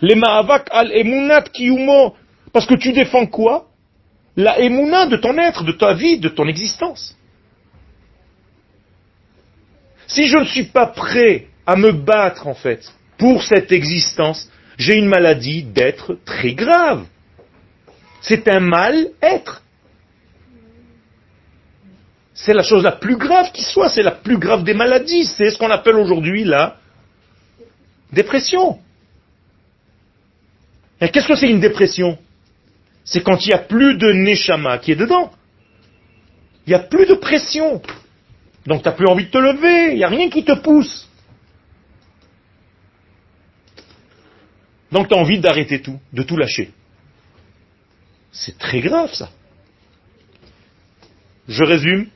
Les ma'avak al emunat kiyumo. Parce que tu défends quoi? La de ton être, de ta vie, de ton existence. Si je ne suis pas prêt à me battre, en fait, pour cette existence, j'ai une maladie d'être très grave. C'est un mal-être. C'est la chose la plus grave qui soit, c'est la plus grave des maladies. C'est ce qu'on appelle aujourd'hui la dépression. Et qu'est-ce que c'est une dépression? C'est quand il n'y a plus de neshama qui est dedans. Il n'y a plus de pression. Donc tu n'as plus envie de te lever, il n'y a rien qui te pousse. Donc tu as envie d'arrêter tout, de tout lâcher. C'est très grave ça. Je résume.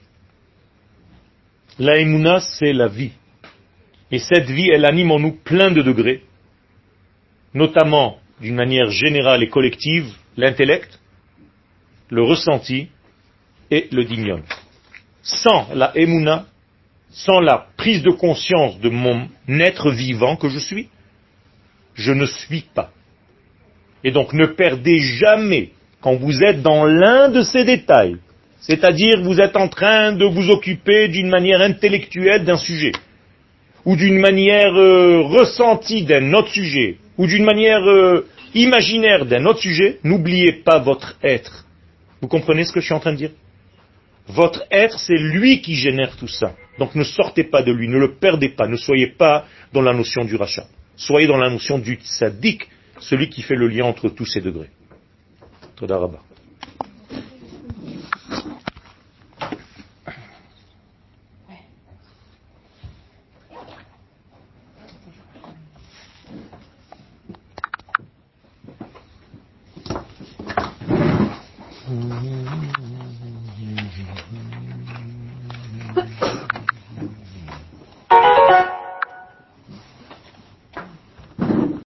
La émouna, c'est la vie. Et cette vie, elle anime en nous plein de degrés, notamment d'une manière générale et collective, l'intellect, le ressenti et le dignon. Sans la émouna, sans la prise de conscience de mon être vivant que je suis, je ne suis pas. Et donc ne perdez jamais, quand vous êtes dans l'un de ces détails, c'est-à-dire vous êtes en train de vous occuper d'une manière intellectuelle d'un sujet, ou d'une manière euh, ressentie d'un autre sujet, ou d'une manière euh, imaginaire d'un autre sujet, n'oubliez pas votre être. Vous comprenez ce que je suis en train de dire? Votre être, c'est lui qui génère tout ça. Donc ne sortez pas de lui, ne le perdez pas, ne soyez pas dans la notion du rachat. Soyez dans la notion du tzaddik, celui qui fait le lien entre tous ces degrés. Toda